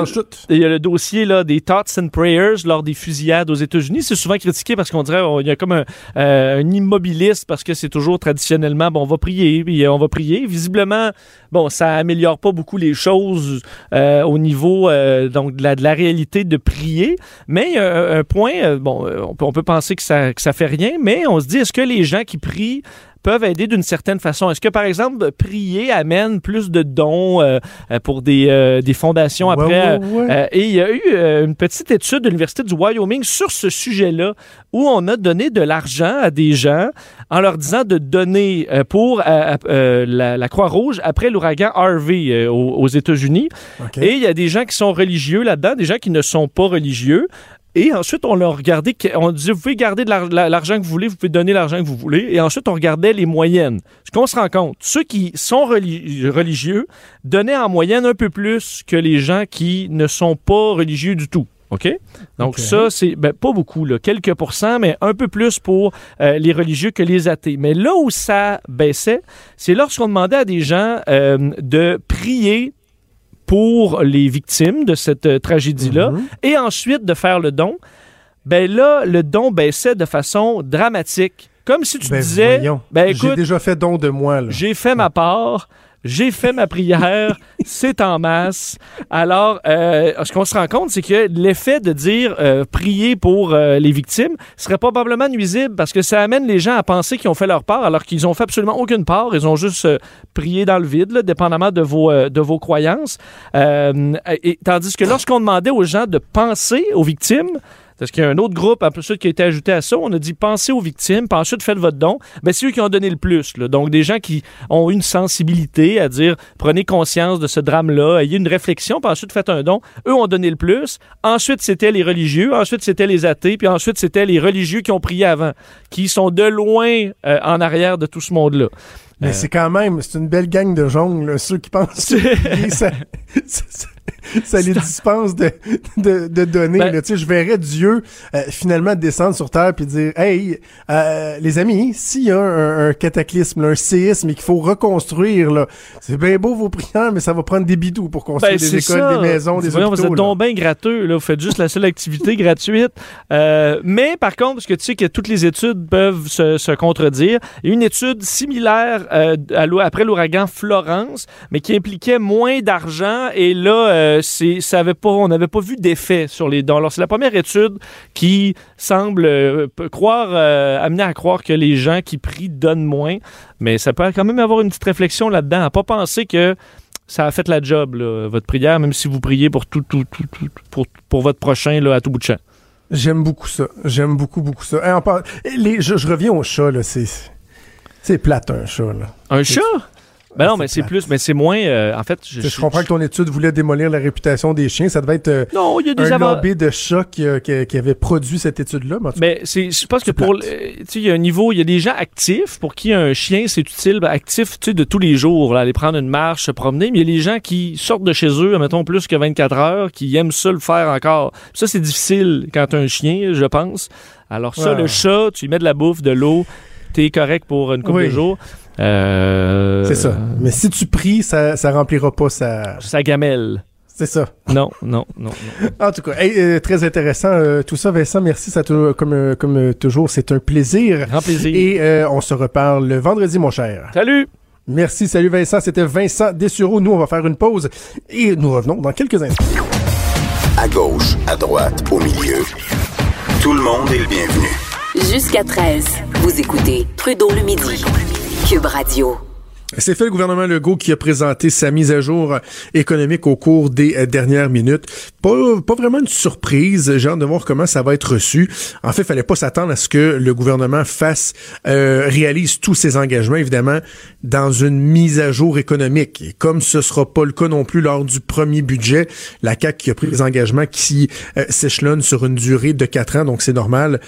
il y a le dossier là, des thoughts and prayers lors des fusillades aux États-Unis. C'est souvent critiqué parce qu'on dirait on- il y a comme un, euh, un immobiliste parce que c'est toujours traditionnellement bon on va prier puis on va prier. Visiblement bon ça améliore pas beaucoup les choses au niveau donc de la, de la réalité de prier. Mais il y a un, point bon on peut, on peut penser que ça que ça fait rien, mais on se dit est-ce que les gens qui prient peuvent aider d'une certaine façon. Est-ce que, par exemple, prier amène plus de dons euh, euh, pour des, euh, des fondations Ouais, après? ouais, ouais. Euh, et il y a eu une petite étude de l'Université du Wyoming sur ce sujet-là où on a donné de l'argent à des gens en leur disant de donner pour la, la Croix-Rouge après l'ouragan Harvey aux, aux États-Unis. Et il y a des gens qui sont religieux là-dedans, des gens qui ne sont pas religieux. Et ensuite, on leur regardait, on disait, vous pouvez garder de l'ar- la- l'argent que vous voulez, vous pouvez donner l'argent que vous voulez. Et ensuite, on regardait les moyennes. Ce qu'on se rend compte, ceux qui sont reli- religieux donnaient en moyenne un peu plus que les gens qui ne sont pas religieux du tout. OK? Donc, ça, c'est ben, pas beaucoup, là, quelques pourcents, mais un peu plus pour euh, les religieux que les athées. Mais là où ça baissait, c'est lorsqu'on demandait à des gens euh, de prier pour les victimes de cette euh, tragédie-là Mhm. et ensuite de faire le don, ben là, le don baissait de façon dramatique. Comme si tu Ben, disais, ben J'ai déjà fait don de moi, j'ai fait ma part, j'ai fait ma prière, c'est en masse. Alors, euh, ce qu'on se rend compte, c'est que l'effet de dire euh, prier pour euh, les victimes serait probablement nuisible parce que ça amène les gens à penser qu'ils ont fait leur part alors qu'ils ont fait absolument aucune part. Ils ont juste prié dans le vide, dépendamment de vos, de vos croyances. Et, tandis que lorsqu'on demandait aux gens de penser aux victimes, parce qu'il y a un autre groupe, ça, qui a été ajouté à ça. On a dit pensez aux victimes, puis ensuite faites votre don. Ben, c'est eux qui ont donné le plus. là. Donc, des gens qui ont une sensibilité à dire prenez conscience de ce drame-là, ayez une réflexion, puis ensuite faites un don. Eux ont donné le plus. Ensuite, c'était les religieux. Ensuite, c'était les athées. Puis ensuite, c'était les religieux qui ont prié avant, qui sont de loin euh, en arrière de tout ce monde-là. Mais Euh. c'est quand même, c'est une belle gang de jongles, ceux qui pensent ça- ça les dispense de, de, de donner. Ben- là. Tu sais, je verrais Dieu euh, finalement descendre sur Terre puis dire Hey, euh, les amis, s'il y a un, un cataclysme, là, un séisme et qu'il faut reconstruire, là, c'est bien beau vos prières, mais ça va prendre des bidous pour construire Ben, des écoles, ça. des maisons, des Voyons, hôpitaux. Vous êtes donc bien gratteux, là. Vous faites juste la seule activité gratuite. Euh, mais par contre, parce que tu sais que toutes les études peuvent se, se contredire, une étude similaire euh, à après l'ouragan Florence, mais qui impliquait moins d'argent. Et là, euh, ça avait pas, on n'avait pas vu d'effet sur les dons. Alors, c'est la première étude qui semble euh, croire, euh, amener à croire que les gens qui prient donnent moins. Mais ça peut quand même avoir une petite réflexion là-dedans, à pas penser que ça a fait la job, là, votre prière, même si vous priez pour tout, tout, tout, tout- pour, pour votre prochain là, à tout bout de champ. J'aime beaucoup ça. J'aime beaucoup, beaucoup ça. Hey, on parle- les, je, je reviens au chat, là. C'est, c'est plate, un chat, là. Un chat? Ben non, c'est mais c'est plus, mais c'est moins. euh, en fait, Je comprends que ton étude voulait démolir la réputation des chiens. Ça devait être euh, Non, il y a des un avantages. lobby de chat qui, a- qui qui avait produit cette étude-là. mais en tout cas, Mais c'est, je pense que pour, plate. le- tu sais, il y a un niveau, il y a des gens actifs pour qui un chien c'est utile, ben, actif, tu sais, de tous les jours, là, aller prendre une marche, se promener. Mais il y a les gens qui sortent de chez eux, mettons plus que 24 heures, qui aiment ça le faire encore. Ça c'est difficile quand t'as un chien, je pense. Alors ça, Ouais. le chat, tu lui mets de la bouffe, de l'eau, t'es correct pour une couple Oui. de jours. Euh, C'est ça. Mais si tu pries, ça, ça remplira pas sa. Ça gamelle. C'est ça. Non, non, non, non. En tout cas, hey, euh, très intéressant euh, tout ça, Vincent. Merci. Ça, comme, comme toujours, c'est un plaisir. Grand plaisir. Et euh, on se reparle le vendredi, mon cher. Salut! Merci. Salut, Vincent. C'était Vincent Dessureau. Nous, on va faire une pause et nous revenons dans quelques instants. À gauche, à droite, au milieu. Tout le monde est le bienvenu. Jusqu'à 13, vous écoutez Trudeau le midi. C'est fait le gouvernement Legault qui a présenté sa mise à jour économique au cours des euh, dernières minutes. Pas, pas vraiment une surprise. J'ai hâte de voir comment ça va être reçu. En fait, il fallait pas s'attendre à ce que le gouvernement fasse, euh, réalise tous ses engagements, évidemment, dans une mise à jour économique. Et comme ce sera pas le cas non plus lors du premier budget, la CAC qui a pris des engagements qui euh, s'échelonnent sur une durée de quatre ans, donc c'est normal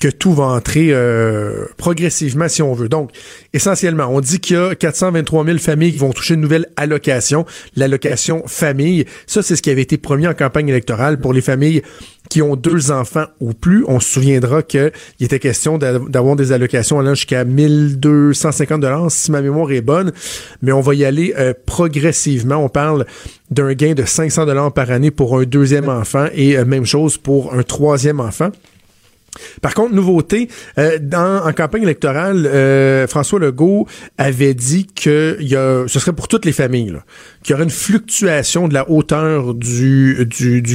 que tout va entrer euh, progressivement si on veut. Donc, essentiellement, on dit qu'il y a 423 000 familles qui vont toucher une nouvelle allocation, l'allocation famille. Ça, c'est ce qui avait été promis en campagne électorale pour les familles qui ont deux enfants ou plus. On se souviendra qu'il était question d'avoir des allocations allant jusqu'à 1250 dollars si ma mémoire est bonne, mais on va y aller euh, progressivement. On parle d'un gain de 500 dollars par année pour un deuxième enfant et euh, même chose pour un troisième enfant. Par contre, nouveauté, euh, dans, en campagne électorale, euh, François Legault avait dit que ce serait pour toutes les familles, qu'il y aurait une fluctuation de la hauteur du,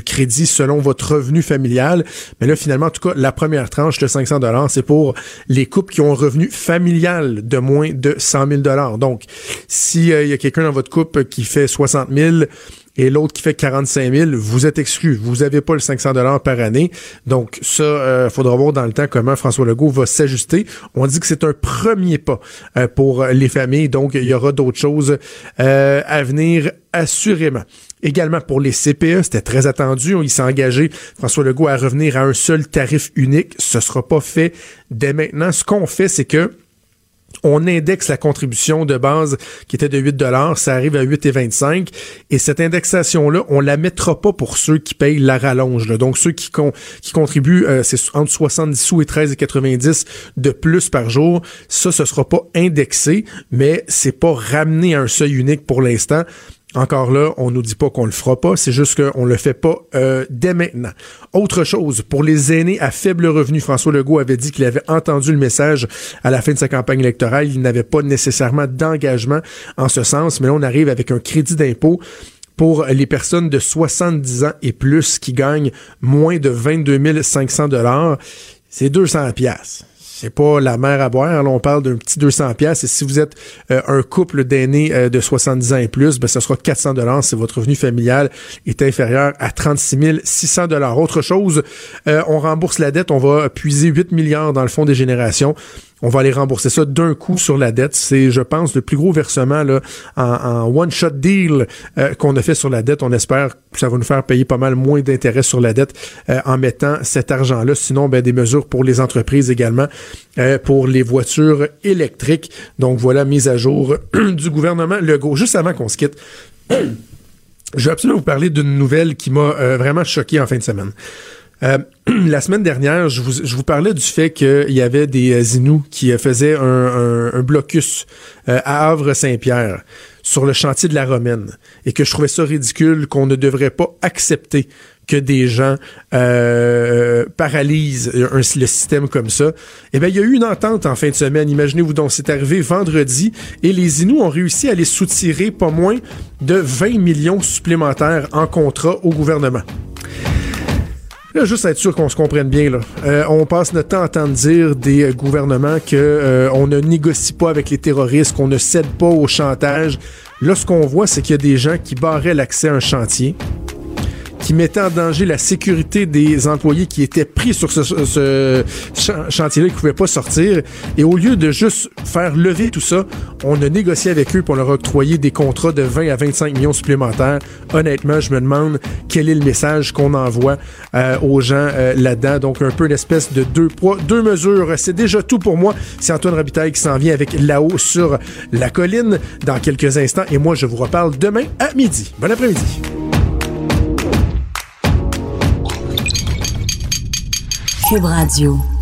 crédit selon votre revenu familial. Mais là, finalement, en tout cas, la première tranche de 500 dollars, c'est pour les couples qui ont un revenu familial de moins de 100 000 dollars. Donc, s'il y a quelqu'un dans votre couple qui fait 60 000 et l'autre qui fait 45 000, vous êtes exclu. Vous n'avez pas le 500 dollars par année. Donc ça, euh, faudra voir dans le temps comment François Legault va s'ajuster. On dit que c'est un premier pas euh, pour les familles. Donc il y aura d'autres choses euh, à venir assurément. Également pour les CPE, c'était très attendu. Il s'est engagé, François Legault, à revenir à un seul tarif unique. Ce sera pas fait dès maintenant. Ce qu'on fait, c'est que on indexe la contribution de base qui était de 8 dollars, ça arrive à 8,25 et cette indexation là, on la mettra pas pour ceux qui payent la rallonge. Donc ceux qui qui contribuent euh, c'est entre 70 sous et 13,90 de plus par jour, ça ce sera pas indexé, mais c'est pas ramené à un seuil unique pour l'instant. Encore là, on nous dit pas qu'on le fera pas, c'est juste qu'on le fait pas euh, dès maintenant. Autre chose, pour les aînés à faible revenu, François Legault avait dit qu'il avait entendu le message à la fin de sa campagne électorale. Il n'avait pas nécessairement d'engagement en ce sens, mais là, on arrive avec un crédit d'impôt pour les personnes de 70 ans et plus qui gagnent moins de 22 500 dollars. C'est 200 pièces c'est pas la mer à boire. Là, on parle d'un petit 200 pièces. Et si vous êtes euh, un couple d'aînés euh, de 70 ans et plus, ben, ce sera 400 dollars si votre revenu familial est inférieur à 36 600 dollars. Autre chose, euh, on rembourse la dette. On va puiser 8 milliards dans le fonds des générations on va aller rembourser ça d'un coup sur la dette. C'est, je pense, le plus gros versement là, en, one-shot deal euh, qu'on a fait sur la dette. On espère que ça va nous faire payer pas mal moins d'intérêts sur la dette euh, en mettant cet argent-là. Sinon, ben, des mesures pour les entreprises également, euh, pour les voitures électriques. Donc voilà, mise à jour du gouvernement Legault. Juste avant qu'on se quitte, je vais absolument vous parler d'une nouvelle qui m'a vraiment choqué en fin de semaine. Euh, la semaine dernière, je vous, parlais du fait qu'il y avait des euh, Inuits qui euh, faisaient un, un, blocus à Havre-Saint-Pierre sur le chantier de la Romaine et que je trouvais ça ridicule qu'on ne devrait pas accepter que des gens paralysent le système comme ça. Eh bien, il y a eu une entente en fin de semaine. Imaginez-vous donc, c'est arrivé vendredi et les Inuits ont réussi à les soutirer pas moins de 20 millions supplémentaires en contrat au gouvernement. Là, juste être sûr qu'on se comprenne bien, là. Euh, on passe notre temps à entendre dire des gouvernements que euh, on ne négocie pas avec les terroristes, qu'on ne cède pas au chantage. Là, ce qu'on voit, c'est qu'il y a des gens qui barraient l'accès à un chantier, qui mettait en danger la sécurité des employés qui étaient pris sur ce, chantier-là, qui pouvaient pas sortir. Et au lieu de juste faire lever tout ça, on a négocié avec eux pour leur octroyer des contrats de 20 à 25 millions supplémentaires. Honnêtement, je me demande quel est le message qu'on envoie euh, aux gens euh, là-dedans. Donc, un peu une espèce de deux poids, deux mesures. C'est déjà tout pour moi. C'est Antoine Robitaille qui s'en vient avec là-haut sur la colline dans quelques instants. Et moi, je vous reparle demain à midi. Bon après-midi. Cube Radio.